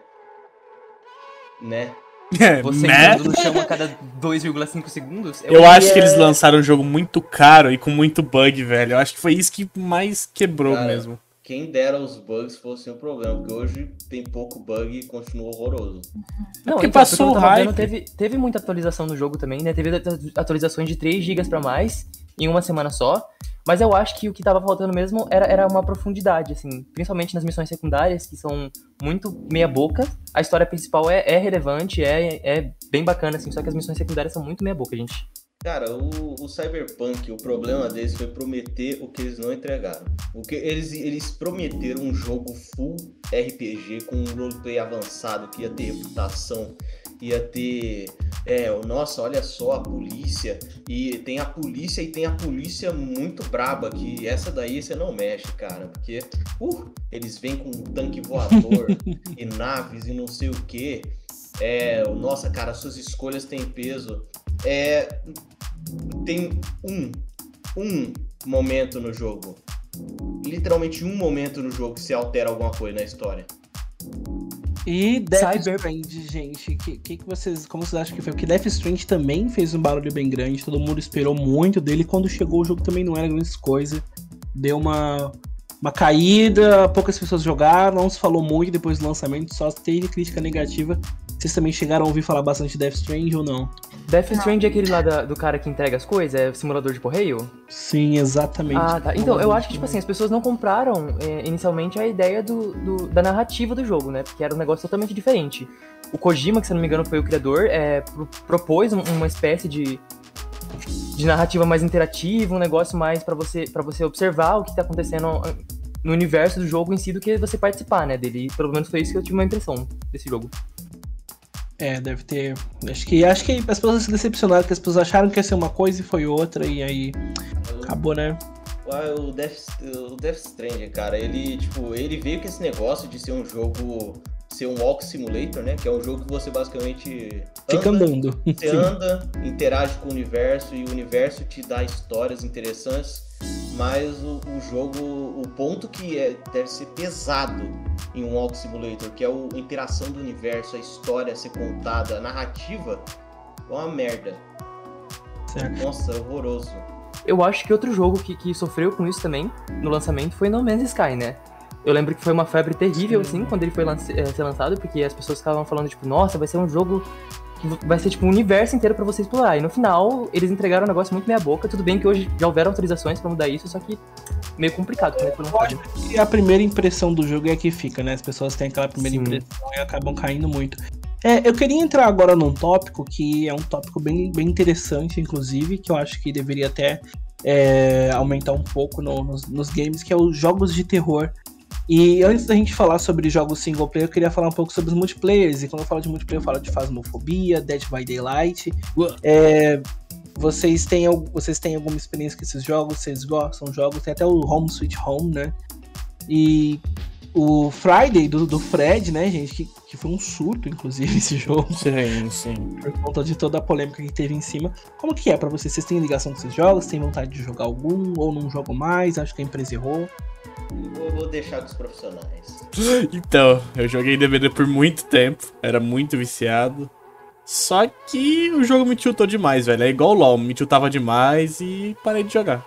Né? *laughs* É, Você né? no chão a cada 2,5 segundos? Eu acho que eles lançaram um jogo muito caro e com muito bug, velho. Eu acho que foi isso que mais quebrou Cara, mesmo. Quem dera os bugs fossem um problema, porque hoje tem pouco bug e continua horroroso. Não, porque então, passou porque tava o vendo, hype. teve, teve muita atualização no jogo também, né? Teve atu- atualizações de 3 GB pra mais em uma semana só. Mas eu acho que o que tava faltando mesmo era, era uma profundidade, assim, principalmente nas missões secundárias, que são muito meia-boca. A história principal é, é relevante, é, é bem bacana, assim, só que as missões secundárias são muito meia-boca, gente. Cara, o, o, Cyberpunk, o problema deles foi prometer o que eles não entregaram. O que eles, eles prometeram um jogo full RPG com um roleplay avançado que ia ter reputação, ia ter. É, nossa, olha só a polícia. E tem a polícia e tem a polícia muito braba, que essa daí você não mexe, cara. Porque uh, eles vêm com um tanque voador *laughs* e naves e não sei o que. É, nossa, cara, suas escolhas têm peso. É, tem um, um momento no jogo. Literalmente um momento no jogo que se altera alguma coisa na história. E Death. Strange, gente, que, que, que vocês, como vocês acham que foi? Porque Death Strange também fez um barulho bem grande, todo mundo esperou muito dele. Quando chegou o jogo também não era grande coisa. Deu uma, uma caída, poucas pessoas jogaram, não se falou muito depois do lançamento, só teve crítica negativa. Vocês também chegaram a ouvir falar bastante de Death Strange ou não? Death Strange é aquele lá da, do cara que entrega as coisas? É simulador de correio? Sim, exatamente. Ah, tá. Então, eu acho que, tipo assim, as pessoas não compraram é, inicialmente a ideia do, do, da narrativa do jogo, né? Porque era um negócio totalmente diferente. O Kojima, que se não me engano foi o criador, é, pro, propôs uma espécie de, de narrativa mais interativa, um negócio mais para você, pra você observar o que tá acontecendo no universo do jogo em si do que você participar, né? Dele. Pelo menos foi isso que eu tive uma impressão desse jogo. É, deve ter. Acho que acho que as pessoas se decepcionaram, que as pessoas acharam que ia ser uma coisa e foi outra, e aí acabou, né? O Death, o Death Stranding, cara, ele, tipo, ele veio com esse negócio de ser um jogo, ser um walk simulator, né? Que é um jogo que você basicamente anda, fica andando. Você Sim. anda, interage com o universo e o universo te dá histórias interessantes mas o, o, jogo, o ponto que é, deve ser pesado em um Walk Simulator, que é a interação do universo, a história a ser contada, a narrativa, é uma merda. Certo. Nossa, horroroso. Eu acho que outro jogo que, que sofreu com isso também, no lançamento, foi No Man's Sky, né? Eu lembro que foi uma febre terrível, Sim. assim, quando ele foi lance, é, ser lançado, porque as pessoas ficavam falando, tipo, nossa, vai ser um jogo que vai ser tipo um universo inteiro para você explorar. E no final, eles entregaram um negócio muito meia boca. Tudo bem que hoje já houveram autorizações para mudar isso, só que meio complicado como é que E a primeira impressão do jogo é que fica, né? As pessoas têm aquela primeira Sim. impressão e acabam caindo muito. É, eu queria entrar agora num tópico que é um tópico bem, bem interessante, inclusive, que eu acho que deveria até é, aumentar um pouco no, nos, nos games, que é os jogos de terror e antes da gente falar sobre jogos single player, eu queria falar um pouco sobre os multiplayers. E quando eu falo de multiplayer, eu falo de Phasmophobia, Dead by Daylight. É, vocês, têm, vocês têm alguma experiência com esses jogos? Vocês gostam de jogos? Tem até o Home Sweet Home, né? E o Friday do, do Fred, né, gente? Que, que foi um surto, inclusive, *laughs* esse jogo. Sim, sim. Por conta de toda a polêmica que teve em cima. Como que é para vocês? Vocês têm ligação com esses jogos? Têm vontade de jogar algum? Ou não jogam mais? Acho que a empresa errou. Eu vou deixar com os profissionais. *laughs* Então, eu joguei DVD por muito tempo, era muito viciado. Só que o jogo me tiltou demais, velho. É igual o LoL, me tiltava demais e parei de jogar.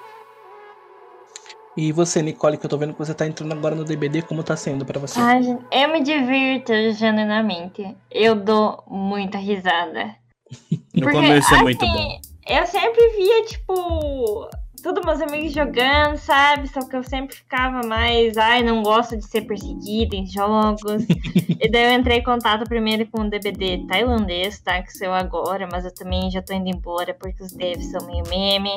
E você, Nicole, que eu tô vendo que você tá entrando agora no DBD, como tá sendo para você? Ai, eu me divirto genuinamente. Eu dou muita risada. *laughs* no Porque, começo é assim, muito bom. Eu sempre via, tipo, todos meus amigos jogando, sabe? Só que eu sempre ficava mais, ai, não gosto de ser perseguida em jogos. *laughs* e daí eu entrei em contato primeiro com o DBD tailandês, tá? Que saiu agora, mas eu também já tô indo embora porque os devs são meio meme.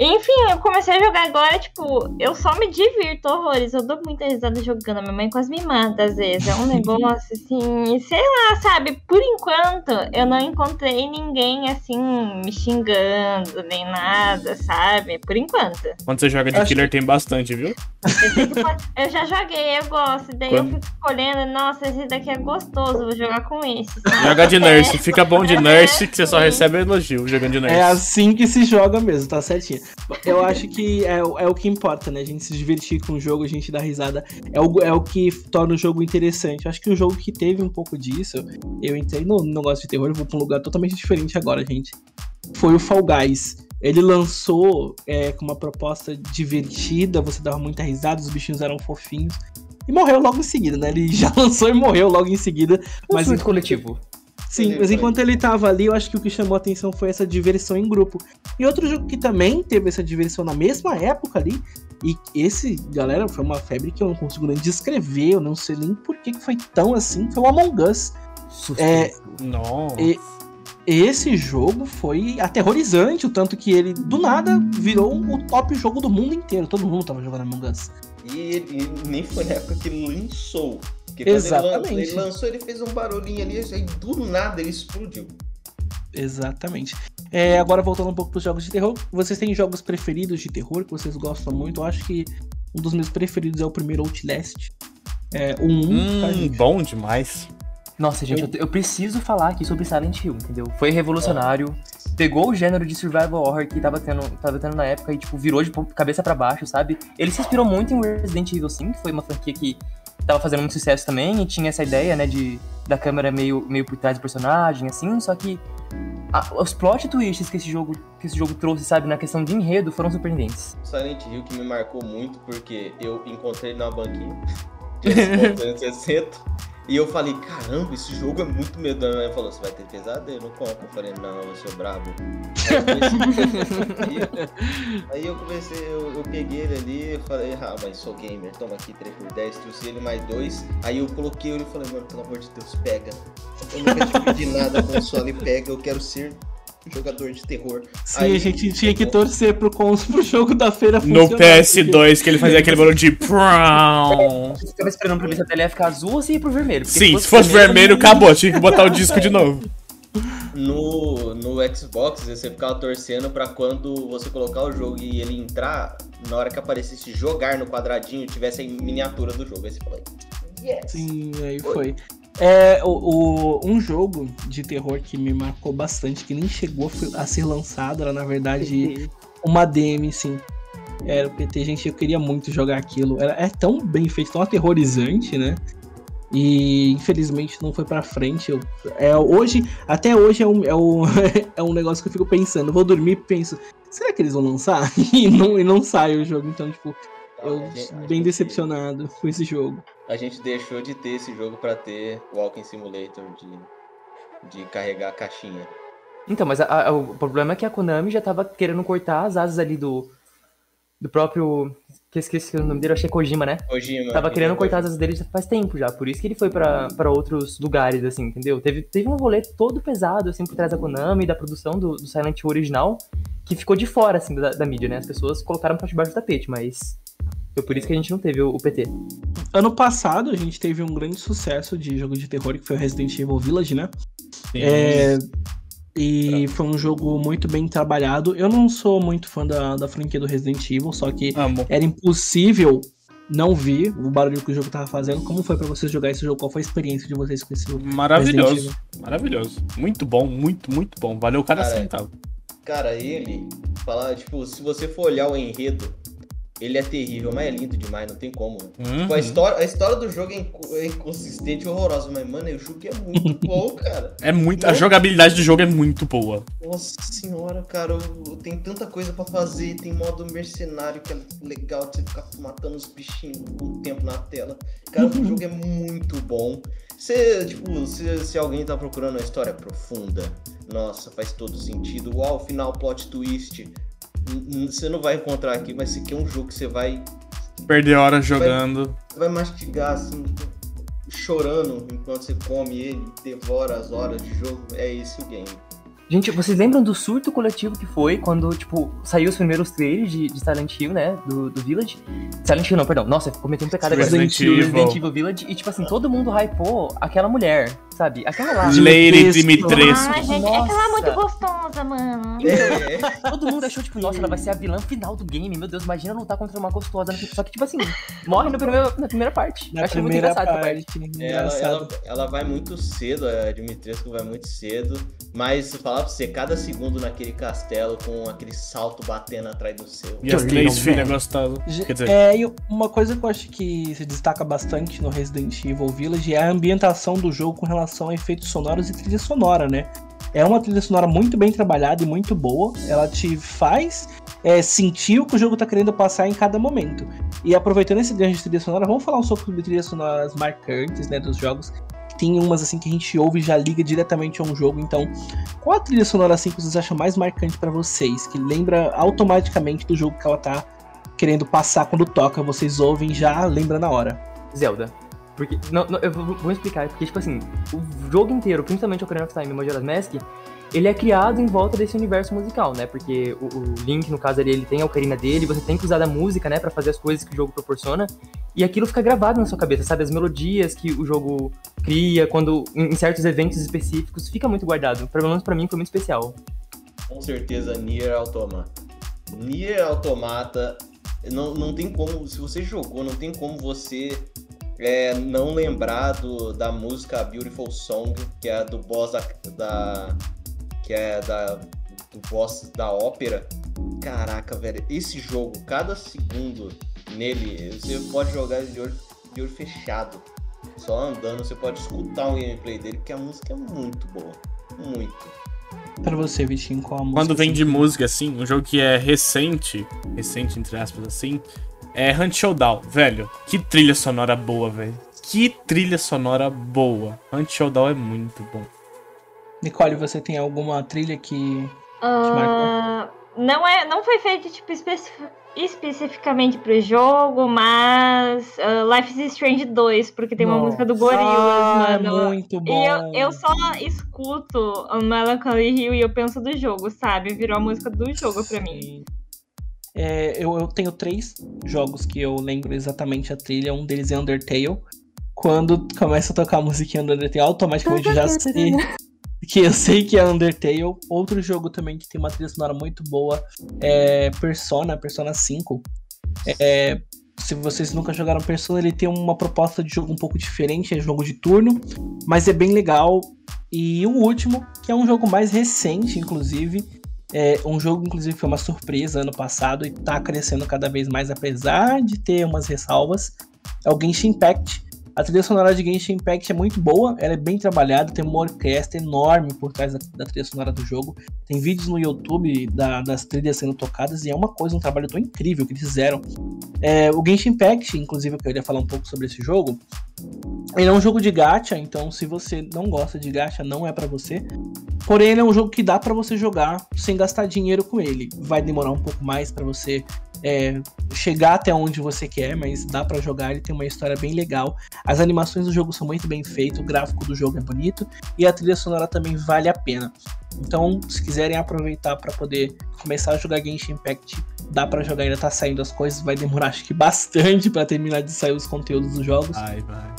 Enfim, eu comecei a jogar agora, tipo, eu só me divirto horrores. Eu dou muita risada jogando. A minha mãe quase me mata às vezes. É um *laughs* negócio assim, sei lá, sabe? Por enquanto, eu não encontrei ninguém assim me xingando, nem nada, sabe? Por enquanto. Quando você joga de eu killer, que... tem bastante, viu? Eu, eu, já joguei, eu gosto. Daí Quando... eu fico escolhendo, nossa, esse daqui é gostoso, vou jogar com esse. Sabe? Joga de nurse, fica bom de nurse, que você só recebe elogio jogando de nurse. É assim que se joga mesmo, tá certinho. Eu acho que é, é o que importa, né? A gente se divertir com o jogo, a gente dar risada. É o, é o que torna o jogo interessante. Eu acho que o jogo que teve um pouco disso, eu entrei no negócio de terror, eu vou pra um lugar totalmente diferente agora, gente. Foi o Fall Guys. Ele lançou é, com uma proposta divertida, você dava muita risada, os bichinhos eram fofinhos. E morreu logo em seguida, né? Ele *laughs* já lançou e morreu logo em seguida. Um mas coletivo. Sim, mas enquanto ele tava ali, eu acho que o que chamou a atenção foi essa diversão em grupo. E outro jogo que também teve essa diversão na mesma época ali, e esse, galera, foi uma febre que eu não consigo nem descrever, eu não sei nem por que foi tão assim, foi o Among Us. É, Nossa. E, esse jogo foi aterrorizante, o tanto que ele, do nada, virou o top jogo do mundo inteiro. Todo mundo tava jogando Among Us. E ele nem foi na época que ele lançou. Exatamente. Ele, lançou, ele fez um barulhinho ali, aí do nada ele explodiu. Exatamente. É, agora voltando um pouco para os jogos de terror, vocês têm jogos preferidos de terror que vocês gostam muito? Eu acho que um dos meus preferidos é o primeiro Outlast. É, o 1, Hum, tá, gente? bom demais. Nossa, gente, eu, eu preciso falar aqui sobre Silent Hill, entendeu? Foi revolucionário, pegou o gênero de survival horror que tava tendo, tava tendo na época e, tipo, virou de cabeça pra baixo, sabe? Ele se inspirou muito em Resident Evil 5, que foi uma franquia que tava fazendo muito sucesso também e tinha essa ideia, né, de da câmera meio, meio por trás do personagem, assim, só que a- os plot twists que esse jogo que esse jogo trouxe, sabe, na questão de enredo, foram surpreendentes. Silent Hill que me marcou muito porque eu encontrei numa banquinha de Xbox 360 e eu falei, caramba, esse jogo é muito medonho. Aí falou, você vai ter pesadelo, compra. Eu falei, não, eu sou brabo. Aí eu comecei, eu, eu, eu peguei ele ali e falei, ah, mas sou gamer, toma aqui 3x10, trouxe ele mais dois. Aí eu coloquei ele e falei, mano, pelo amor de Deus, pega. Eu nunca te pedi nada, console, pega, eu quero ser jogador de terror. Sim, Aí- a gente tinha que torcer pro, cons, pro jogo da feira No funcionar, PS2, que ele fazia aquele barulho de. Prão. Você ficava esperando pra ver se a tela ia ficar azul ou se ia pro vermelho. Sim, se fosse vermelho, acabou. Tinha que botar o disco de novo. No, no Xbox, você ficava torcendo pra quando você colocar o jogo e ele entrar, na hora que aparecesse jogar no quadradinho, tivesse a miniatura do jogo. Aí você fala, yes! Sim, aí foi. É, o, o- um jogo de terror que me marcou bastante, que nem chegou a ser lançado, era na verdade uma DM, sim. Era o PT, gente, eu queria muito jogar aquilo. Era, é tão bem feito, tão aterrorizante, né? E infelizmente não foi pra frente. Eu, é, hoje, até hoje é um, é, um, *laughs* é um negócio que eu fico pensando. Eu vou dormir e penso, será que eles vão lançar? *laughs* E não, e não sai o jogo, então, tipo, eu gente- bem gente- decepcionado com esse jogo. A gente deixou de ter esse jogo pra ter Walking Simulator de, de carregar a caixinha. Então, mas a- a- o problema é que a Konami já tava querendo cortar as asas ali do. Do próprio. Que eu esqueci o nome dele, eu achei Kojima, né? Kojima. Tava querendo cortar as asas dele já faz tempo já. Por isso que ele foi pra, pra outros lugares, assim, entendeu? Teve, teve um rolê todo pesado, assim, por trás da Konami, da produção do, do Silent Hill original, que ficou de fora, assim, da, da mídia, né? As pessoas colocaram pra debaixo do tapete, mas. Foi por isso que a gente não teve o, PT. Ano passado a gente teve um grande sucesso de jogo de terror que foi o Resident Evil Village, né? É, e foi um jogo muito bem trabalhado. Eu não sou muito fã da, da franquia do Resident Evil, só que Amo. era impossível não ver o barulho que o jogo tava fazendo. Como foi pra vocês jogar esse jogo? Qual foi a experiência de vocês com esse jogo? Maravilhoso. Maravilhoso. Muito bom, muito, muito bom. Valeu cada Cara, centavo. Cara, ele, falar, tipo, se você for olhar o enredo, ele é terrível, mas é lindo demais, não tem como. Uhum. Tipo, a história, a história do jogo é, é inconsistente e horrorosa, mas, mano, o jogo é muito *laughs* bom, cara. É muito. A jogabilidade do jogo é muito boa. Nossa senhora, cara, tem tanta coisa pra fazer, tem modo mercenário que é legal de você ficar matando os bichinhos com tempo na tela. Cara, o jogo é muito bom. Você, tipo, se, se alguém tá procurando uma história profunda, nossa, faz todo sentido. Uau, final plot twist. Você não vai encontrar aqui, mas esse aqui é um jogo que você vai, Perder horas jogando. você vai mastigar assim, chorando enquanto você come ele, devora as horas de jogo. É esse o game. Gente, vocês lembram do surto coletivo que foi quando, tipo, saiu os primeiros trailers de, de Silent Hill, né? Do, do Village. Silent Hill não, perdão. Nossa, cometi um pecado agora. Resident Evil. Resident Evil Village. E, tipo assim, todo mundo hypou aquela mulher, sabe? Aquela lá. Lady Dimitrescu. Ai, gente, é aquela Nossa. muito gostosa, mano. É, *laughs* Todo mundo achou, tipo, nossa, ela vai ser a vilã final do game. Meu Deus, imagina lutar contra uma gostosa. Só que, tipo assim, morre no primeiro, na primeira parte. Na eu achei muito primeira engraçado essa parte. parte. Ela, Engraçado. ela, ela vai muito cedo, a Dimitrescu vai muito cedo, mas se falar pra você, cada segundo naquele castelo com aquele salto batendo atrás do seu. E as três filhas man. gostosas. Quer dizer, É, e uma coisa que eu acho que se destaca bastante no Resident Evil Village é a ambientação do jogo com relação a efeitos sonoros e trilha sonora, né? É uma trilha sonora muito bem trabalhada e muito boa. Ela te faz é, sentir o que o jogo tá querendo passar em cada momento. E aproveitando esse gancho de trilha sonora, vamos falar um pouco sobre trilhas sonoras marcantes, né, dos jogos. tem umas assim que a gente ouve e já liga diretamente a um jogo. Então, qual a trilha sonora assim que vocês acham mais marcante para vocês? Que lembra automaticamente do jogo que ela tá querendo passar quando toca, vocês ouvem já lembra na hora. Zelda. Porque, não, não, eu vou, vou, explicar, porque, tipo assim, o jogo inteiro, principalmente Ocarina of Time e Majora's Mask, ele é criado em volta desse universo musical, né? Porque o, o Link, no caso ali, ele tem a ocarina dele, você tem que usar da música, né, para fazer as coisas que o jogo proporciona, e aquilo fica gravado na sua cabeça, sabe? As melodias que o jogo cria, quando em certos eventos específicos, fica muito guardado. Pelo menos pra mim foi muito especial. Com certeza, Nier Automata. Nier Automata, não, não tem como, se você jogou, não tem como você é, não lembrar do, da música Beautiful Song, que é do boss da, da que é da, do boss da ópera. Caraca, velho, esse jogo, cada segundo nele, você pode jogar de olho, de olho fechado. Só andando, você pode escutar o gameplay dele, porque a música é muito boa. Muito. Pra você, Vitinho, qual a música? Quando vem de música, assim, um jogo que é recente, recente entre aspas, assim, é Hunt Showdown. Velho, que trilha sonora boa, velho. Que trilha sonora boa. Hunt Showdown é muito bom. Nicole, você tem alguma trilha que uh, te marcou? Não, é, não foi feito tipo, especific, especificamente pro jogo, mas uh, Life is Strange 2, porque tem Nossa. uma música do Gorillaz, ah, mano. Muito bom. E eu, eu só escuto o Melancholy Hill e eu penso do jogo, sabe? Virou a música do jogo pra mim. É, eu, eu tenho três jogos que eu lembro exatamente a trilha. Um deles é Undertale. Quando começa a tocar a musiquinha do Undertale, automaticamente eu já sei *laughs* que eu sei que é Undertale. Outro jogo também que tem uma trilha sonora muito boa é Persona, Persona 5. É, se vocês nunca jogaram Persona, ele tem uma proposta de jogo um pouco diferente, é jogo de turno, mas é bem legal. E o último, que é um jogo mais recente, inclusive, é um jogo, inclusive, foi uma surpresa ano passado e tá crescendo cada vez mais, apesar de ter umas ressalvas. É o Genshin Impact, a trilha sonora de Genshin Impact é muito boa, ela é bem trabalhada, tem uma orquestra enorme por trás da, da trilha sonora do jogo. Tem vídeos no YouTube da, das trilhas sendo tocadas e é uma coisa, um trabalho tão incrível que eles fizeram. É, o Genshin Impact, inclusive, eu queria falar um pouco sobre esse jogo. Ele é um jogo de gacha, então se você não gosta de gacha, não é para você. Porém, ele é um jogo que dá para você jogar sem gastar dinheiro com ele. Vai demorar um pouco mais para você é, chegar até onde você quer, mas dá para jogar. Ele tem uma história bem legal. As animações do jogo são muito bem feitas, o gráfico do jogo é bonito e a trilha sonora também vale a pena. Então, se quiserem aproveitar para poder começar a jogar Genshin Impact, dá para jogar. Ainda tá saindo as coisas, vai demorar acho que bastante para terminar de sair os conteúdos dos jogos. Vai, vai.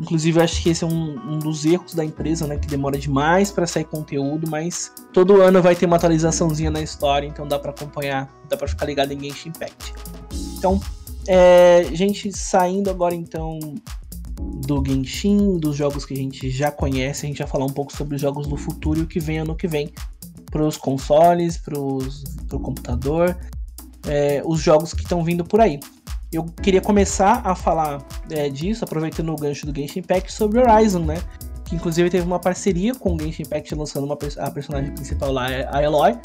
Inclusive, acho que esse é um, um dos erros da empresa, né? Que demora demais para sair conteúdo, mas todo ano vai ter uma atualizaçãozinha na história, então dá para acompanhar, dá para ficar ligado em Genshin Impact. Então, é, gente, saindo agora então do Genshin, dos jogos que a gente já conhece, a gente vai falar um pouco sobre os jogos do futuro e o que vem ano que vem para os consoles, para o computador, é, os jogos que estão vindo por aí. Eu queria começar a falar é, disso, aproveitando o gancho do Genshin Impact, sobre Horizon, né? Que inclusive teve uma parceria com o Genshin Impact lançando uma, a personagem principal lá, a Eloy.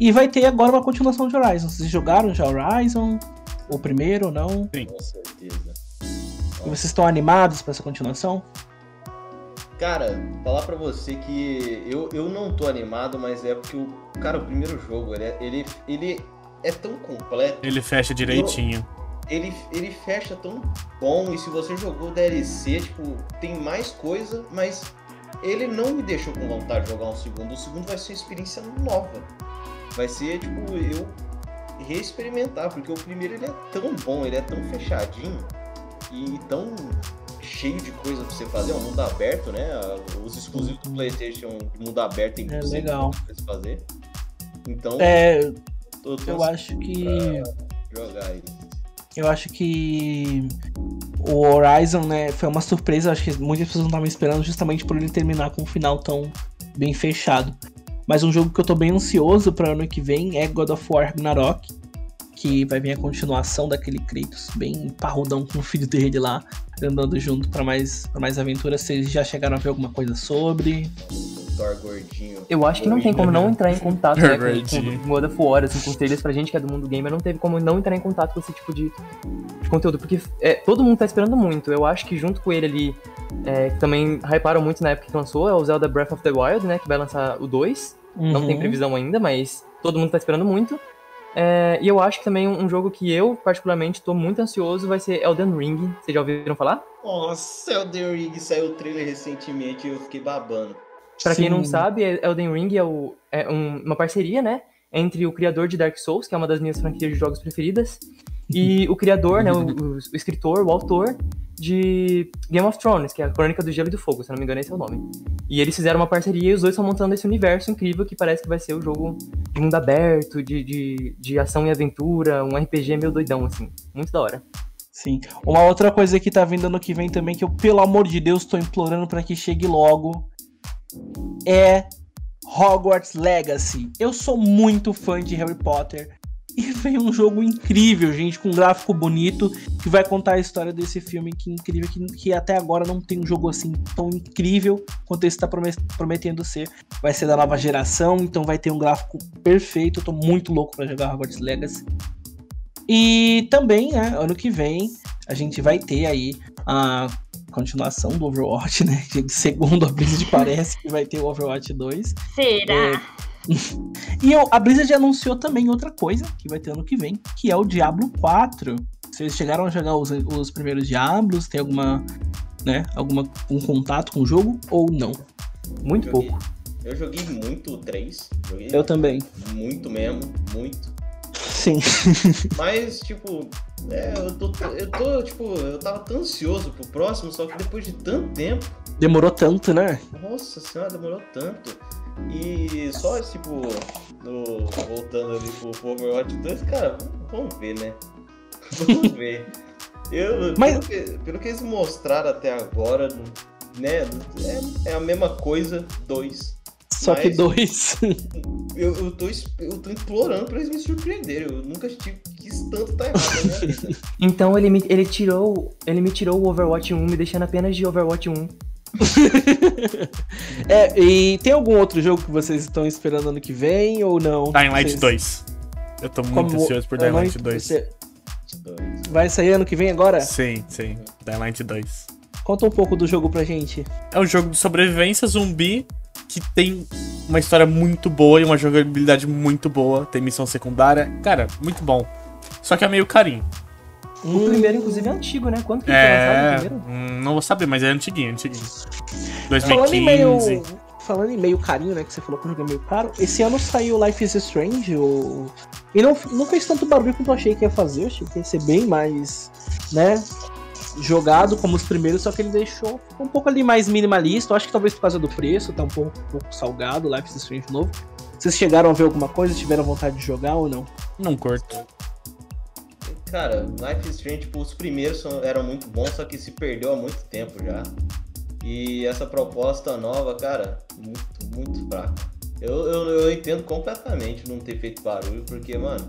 E vai ter agora uma continuação de Horizon. Vocês jogaram já Horizon? O primeiro ou não? Sim. Com certeza. E vocês estão animados para essa continuação? Cara, falar para você que eu, eu não tô animado, mas é porque o cara, o primeiro jogo, ele, é, ele, ele é tão completo. Ele fecha direitinho. Ele, ele fecha tão bom e se você jogou DLC, tipo, tem mais coisa, mas ele não me deixou com vontade de jogar um segundo. O segundo vai ser uma experiência nova. Vai ser, tipo, eu reexperimentar, porque o primeiro ele é tão bom, ele é tão fechadinho e tão cheio de coisa pra você fazer, é um mundo aberto, né? Os exclusivos do Playstation de mundo aberto tem é legal. pra você fazer. Então, é, eu acho que jogar ele. Eu acho que o Horizon, né, foi uma surpresa. Acho que muitas pessoas não estavam esperando justamente por ele terminar com um final tão bem fechado. Mas um jogo que eu tô bem ansioso para ano que vem é God of War Ragnarok, que vai vir a continuação daquele Kratos bem parrudão com o filho dele lá, andando junto para mais, pra mais aventuras. Vocês já chegaram a ver alguma coisa sobre? Thor gordinho. Eu acho que não tem como não entrar em contato né, com, com God of War, assim, com os trailers pra gente que é do mundo gamer, não teve como não entrar em contato com esse tipo de, de conteúdo, porque é, todo mundo tá esperando muito. Eu acho que junto com ele ali, é, que também hyparam muito na época que lançou, é o Zelda Breath of the Wild, né, que vai lançar o 2. Uhum. Não tem uhum. previsão ainda, mas todo mundo tá esperando muito. É, e eu acho que também um jogo que eu, particularmente, tô muito ansioso vai ser Elden Ring. Vocês já ouviram falar? Nossa, Elden Ring saiu o trailer recentemente e eu fiquei babando. Pra Sim. quem não sabe, Elden Ring é, o, é um, uma parceria, né? Entre o criador de Dark Souls, que é uma das minhas franquias de jogos preferidas, e o criador, né? O, o, escritor, o autor de Game of Thrones, que é a Crônica do Gelo e do Fogo, se não me engano esse é o nome. E eles fizeram uma parceria e os dois estão montando esse universo incrível que parece que vai ser o jogo de mundo aberto, de, de, de ação e aventura, um RPG meio doidão, assim. Muito da hora. Sim. Uma outra coisa que tá vindo ano que vem também, que eu, pelo amor de Deus, tô implorando para que chegue logo, é Hogwarts Legacy. Eu sou muito fã de Harry Potter. E veio um jogo incrível, gente, com um gráfico bonito, que vai contar a história desse filme que incrível, que, que até agora não tem um jogo assim tão incrível quanto esse está prometendo ser. Vai ser da nova geração, então vai ter um gráfico perfeito. Eu tô muito louco para jogar Hogwarts Legacy. E também, né, ano que vem, a gente vai ter aí a continuação do Overwatch, *laughs* né? Segundo a Blizzard parece que vai ter o Overwatch 2. Será? É, *laughs* e eu, a Blizzard anunciou também outra coisa que vai ter ano que vem, que é o Diablo 4. Vocês chegaram a jogar os, os primeiros Diablos? Tem alguma, né, alguma um contato com o jogo ou não? Muito pouco. Eu joguei muito o 3. Joguei eu também. Muito mesmo, muito. Sim. *laughs* Mas, tipo, é, eu tô, eu tô, tipo, eu tava tão ansioso pro próximo, só que depois de tanto tempo. Demorou tanto, né? Nossa senhora, demorou tanto. E só, tipo, no, voltando ali pro, pro Overwatch 2, cara, vamos ver, né? *laughs* Vamos ver. Eu, Mas... pelo, que, pelo que eles mostraram até agora, né? É, é a mesma coisa, dois. Só Mas, que dois. *laughs* eu, eu, tô, eu tô implorando pra eles me surpreenderem. Eu nunca tive, quis tanto tá errado na minha vida. *laughs* Então ele me, ele tirou. Ele me tirou o Overwatch 1, me deixando apenas de Overwatch 1. *laughs* é, e tem algum outro jogo que vocês estão esperando ano que vem ou não? Dying Light vocês... 2. Eu tô muito Como... ansioso por Dying Light 2. Você... Vai sair ano que vem agora? Sim, sim. Dying Light 2. Conta um pouco do jogo pra gente. É um jogo de sobrevivência zumbi que tem uma história muito boa e uma jogabilidade muito boa. Tem missão secundária. Cara, muito bom. Só que é meio carinho. O hum. primeiro, inclusive, é antigo, né? Quanto que é... foi lançado o primeiro? Hum, não vou saber, mas é antiguinho, antiguinho. 2015. Falando em meio, falando em meio carinho, né? Que você falou que o jogo é meio caro. Esse ano saiu Life is Strange. O... E não, não fez tanto barulho quanto eu achei que ia fazer. Eu achei que ia ser bem mais, né? Jogado como os primeiros, só que ele deixou um pouco ali mais minimalista. Eu acho que talvez por causa do preço, tá um pouco, um pouco salgado. Life is Strange novo. Vocês chegaram a ver alguma coisa? Tiveram vontade de jogar ou não? Não curto. Cara, Life is Strange, tipo, os primeiros eram muito bons, só que se perdeu há muito tempo já. E essa proposta nova, cara, muito, muito fraca. Eu, eu, eu entendo completamente não ter feito barulho, porque, mano,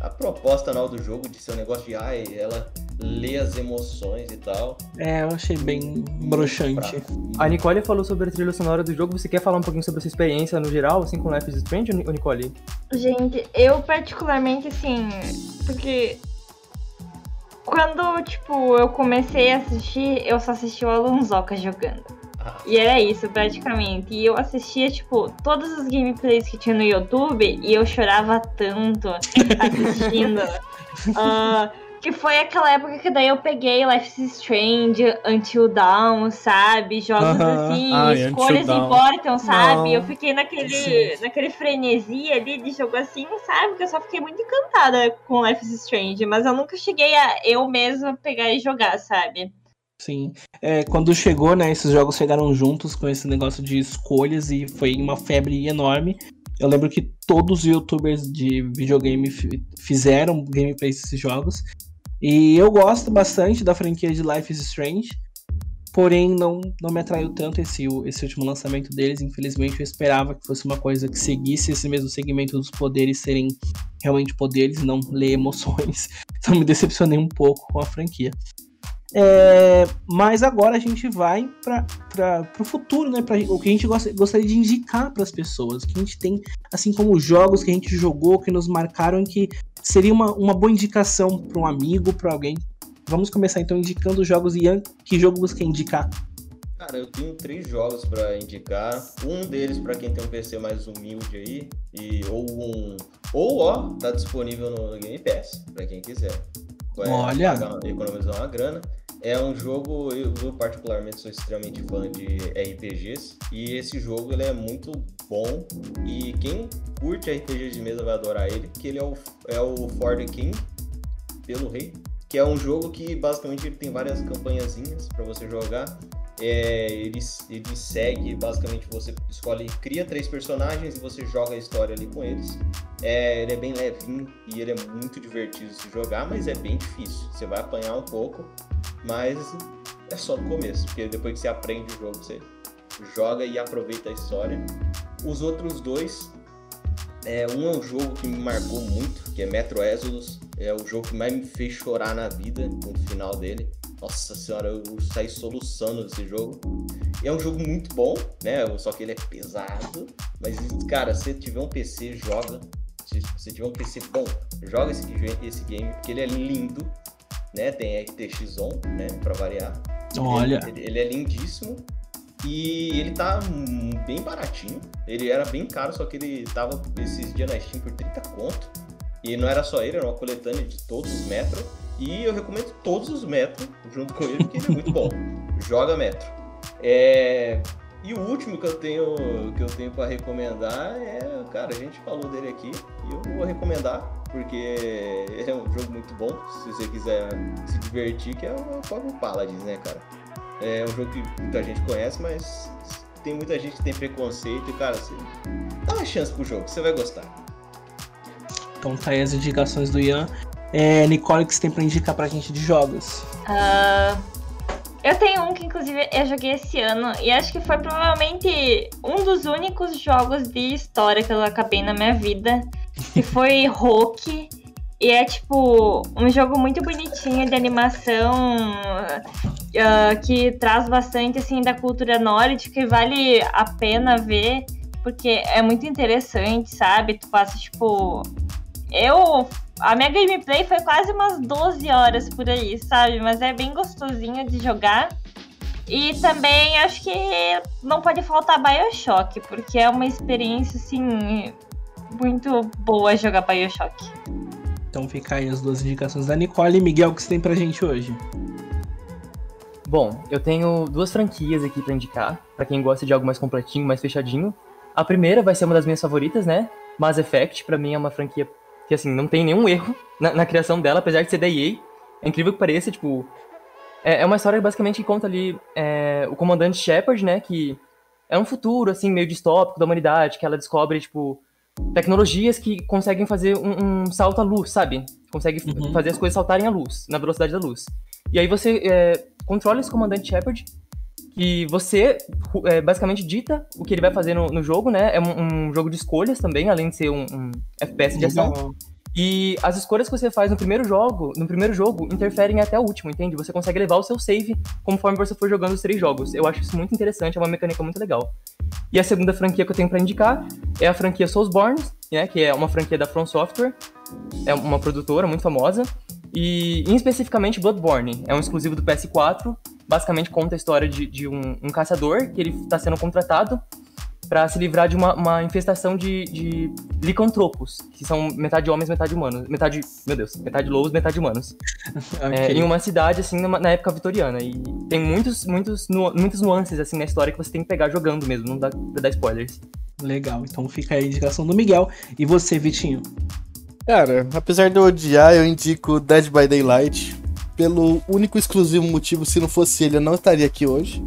a proposta nova do jogo de ser um negócio de, ai, ela lê as emoções e tal. É, eu achei bem broxante. A Nicole falou sobre a trilha sonora do jogo. Você quer falar um pouquinho sobre essa experiência no geral, assim, com Life is Strange, Nicole? Gente, eu particularmente, assim, porque quando, tipo, eu comecei a assistir, eu só assisti o Alonsoca jogando. Ah. E era isso, praticamente. E eu assistia, tipo, todos os gameplays que tinha no YouTube e eu chorava tanto *laughs* assistindo. uh, Que foi aquela época que daí eu peguei Life is Strange, Until Dawn, sabe? Jogos uh -huh. assim, Ai, escolhas importam, sabe? Não. Eu fiquei naquele, naquele frenesi ali de jogo assim, sabe? Porque eu só fiquei muito encantada com Life is Strange, mas eu nunca cheguei a eu mesma pegar e jogar, sabe? Sim. É, quando chegou, né, esses jogos chegaram juntos com esse negócio de escolhas e foi uma febre enorme. Eu lembro que todos os youtubers de videogame fizeram gameplays desses jogos. E eu gosto bastante da franquia de Life is Strange, porém não, não me atraiu tanto esse, esse último lançamento deles. Infelizmente, eu esperava que fosse uma coisa que seguisse esse mesmo segmento dos poderes serem realmente poderes, não ler emoções. *laughs* Então me decepcionei um pouco com a franquia. É, mas agora a gente vai para o futuro, né? Pra, o que a gente gosta, gostaria de indicar para as pessoas, que a gente tem, assim como jogos que a gente jogou, que nos marcaram, que seria uma, uma boa indicação para um amigo, para alguém. Vamos começar então indicando jogos. Ian, que jogo você quer indicar? Cara, eu tenho três jogos para indicar. Um deles para quem tem um PC mais humilde aí, e ou um ou ó, tá disponível no Game Pass para quem quiser. Olha, economizar uma grana. É um jogo, eu, eu, particularmente sou extremamente fã de RPGs e esse jogo ele é muito bom e quem curte RPG de mesa vai adorar ele, que ele é o, é o For the King, pelo rei, que é um jogo que basicamente ele tem várias campanhazinhas para você jogar é, ele, ele segue, basicamente você escolhe, cria três personagens e você joga a história ali com eles. É, ele é bem levinho e ele é muito divertido se jogar, mas é bem difícil. Você vai apanhar um pouco, mas é só no começo, porque depois que você aprende o jogo, você joga e aproveita a história. Os outros dois, é, um é um jogo que me marcou muito, que é Metro Exodus. É o jogo que mais me fez chorar na vida no final dele. Nossa senhora, eu saí soluçando desse jogo. E é um jogo muito bom, né? Só que ele é pesado. Mas, cara, se tiver um PC, joga. Se você tiver um PC bom, joga esse, esse game, porque ele é lindo, né? Tem RTX On, né? Pra variar. Olha. Ele, ele, é lindíssimo. E ele tá bem baratinho. Ele era bem caro, só que ele tava esses dias na Steam por 30 conto. E não era só ele, era uma coletânea de todos os Metro. E eu recomendo todos os Metro junto com ele, porque ele é muito bom. *laughs* Joga Metro. É... E o último que eu tenho que eu tenho para recomendar é, cara, a gente falou dele aqui e eu vou recomendar porque é um jogo muito bom, se você quiser se divertir, que é o próprio Paladins, né, cara? É um jogo que muita gente conhece, mas tem muita gente que tem preconceito e, cara, você dá uma chance pro jogo, você vai gostar. Então tá aí as indicações do Ian. É, Nicole, que você tem pra indicar pra gente de jogos? Uh, eu tenho um que, inclusive, eu joguei esse ano e acho que foi provavelmente um dos únicos jogos de história que eu acabei na minha vida, que foi *laughs* Rock. E é, tipo, um jogo muito bonitinho de animação uh, que traz bastante, assim, da cultura nórdica e vale a pena ver, porque é muito interessante, sabe? Tu passa, tipo... Eu a minha gameplay foi quase umas 12 horas por aí, sabe? Mas é bem gostosinho de jogar. E também acho que não pode faltar Bioshock, porque é uma experiência, assim, muito boa jogar Bioshock. Então fica aí as duas indicações da Nicole e Miguel, o que você tem pra gente hoje? Bom, eu tenho duas franquias aqui para indicar, para quem gosta de algo mais completinho, mais fechadinho. A primeira vai ser uma das minhas favoritas, né? Mass Effect, para mim é uma franquia que assim, não tem nenhum erro na, na, criação dela, apesar de ser da EA. É incrível que pareça, tipo. É, é uma história que basicamente conta ali é, o comandante Shepard, né? Que é um futuro, assim, meio distópico da humanidade, que ela descobre, tipo, tecnologias que conseguem fazer um, um salto à luz, sabe? Consegue uhum. fazer as coisas saltarem à luz, na velocidade da luz. E aí você é, controla esse comandante Shepard, que você é, basicamente dita o que ele vai fazer no, no jogo, né? É um, um, jogo de escolhas também, além de ser um, um FPS de ação. E as escolhas que você faz no primeiro jogo, no primeiro jogo, interferem até o último, entende? Você consegue levar o seu save conforme você for jogando os três jogos. Eu acho isso muito interessante, é uma mecânica muito legal. E a segunda franquia que eu tenho para indicar é a franquia Soulsborne, né, que é uma franquia da From Software, é uma produtora muito famosa, e em especificamente Bloodborne, é um exclusivo do PS4 basicamente conta a história de, de um, um, caçador que ele está sendo contratado para se livrar de uma, uma infestação de, de, licantropos, que são metade homens, metade humanos. Metade, meu Deus, metade lobos, metade humanos. *laughs* okay. é, em uma cidade, assim, numa, na época vitoriana. E tem muitos, muitos, nu, muitas nuances, assim, na história que você tem que pegar jogando mesmo, não dá pra dar spoilers. Legal, então fica aí a indicação do Miguel. E você, Vitinho? Cara, apesar de eu odiar, eu indico Dead by Daylight pelo único exclusivo motivo, se não fosse ele, eu não estaria aqui hoje.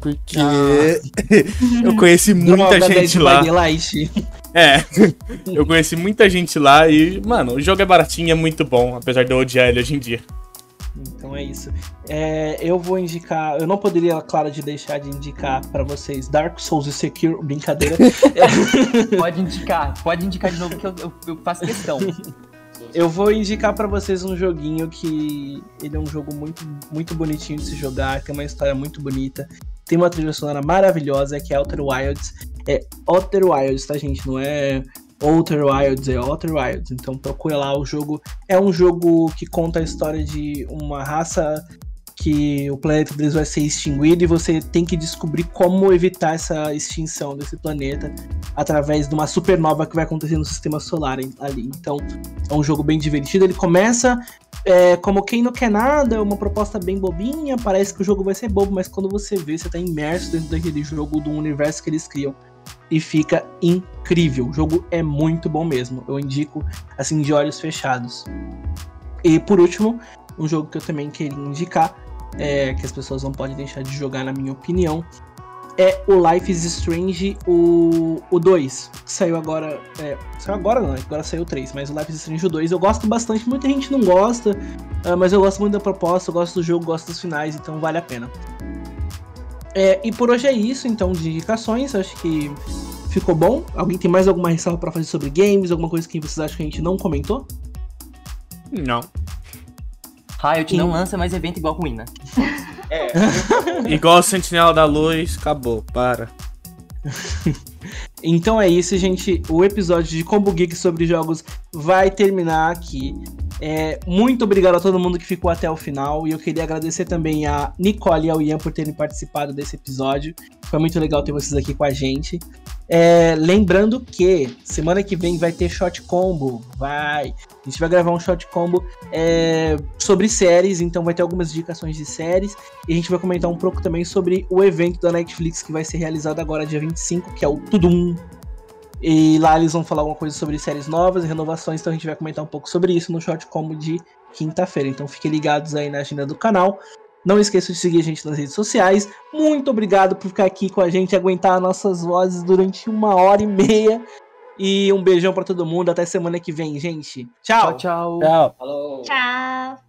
Porque ah. *laughs* eu conheci muita Droga, gente lá. É, eu conheci muita gente lá e, mano, o jogo é baratinho, é muito bom, apesar de eu odiar ele hoje em dia. Então é isso. É, eu vou indicar. Eu não poderia, claro, de deixar de indicar para vocês Dark Souls e Sekiro. Brincadeira. *laughs* pode indicar, pode indicar de novo que eu, eu, eu faço questão. Eu vou indicar para vocês um joguinho que ele é um jogo muito, muito bonitinho de se jogar, tem uma história muito bonita, tem uma trilha sonora maravilhosa que é Outer Wilds. É Outer Wilds, tá, gente? Não é Outer Wilds, é Outer Wilds. Então procura lá o jogo. É um jogo que conta a história de uma raça que o planeta deles vai ser extinguido e você tem que descobrir como evitar essa extinção desse planeta através de uma supernova que vai acontecer no sistema solar ali. Então, é um jogo bem divertido. Ele começa é, como quem não quer nada, uma proposta bem bobinha, parece que o jogo vai ser bobo, mas quando você vê, você tá imerso dentro daquele jogo, do universo que eles criam. E fica incrível. O jogo é muito bom mesmo. Eu indico, assim, de olhos fechados. E por último, um jogo que eu também queria indicar é, que as pessoas não podem deixar de jogar, na minha opinião, é o Life is Strange, o, o 2, que saiu agora. É, saiu agora não, agora saiu o 3, mas o Life is Strange o 2 eu gosto bastante, muita gente não gosta, uh, mas eu gosto muito da proposta, eu gosto do jogo, gosto dos finais, então vale a pena. É, e por hoje é isso, então, de indicações, acho que ficou bom. Alguém tem mais alguma ressalva para fazer sobre games, alguma coisa que vocês acham que a gente não comentou? Não. Riot não lança mais evento igual ruim, né? *laughs* É. *laughs* igual Sentinela da Luz, acabou, para. *laughs* então é isso, gente. O episódio de Combo Geek sobre jogos vai terminar aqui. É, muito obrigado a todo mundo que ficou até o final. E eu queria agradecer também a Nicole e ao Ian por terem participado desse episódio. Foi muito legal ter vocês aqui com a gente. É, lembrando que semana que vem vai ter shot combo. Vai. A gente vai gravar um shot combo é, sobre séries, então vai ter algumas indicações de séries. E a gente vai comentar um pouco também sobre o evento da Netflix que vai ser realizado agora dia 25, que é o Tudum. E lá eles vão falar alguma coisa sobre séries novas e renovações, então a gente vai comentar um pouco sobre isso no short combo de quinta-feira. Então fiquem ligados aí na agenda do canal. Não esqueça de seguir a gente nas redes sociais. Muito obrigado por ficar aqui com a gente, aguentar nossas vozes durante uma hora e meia. E um beijão para todo mundo. Até semana que vem, gente. Tchau. Tchau, tchau. Tchau. Falou. Tchau.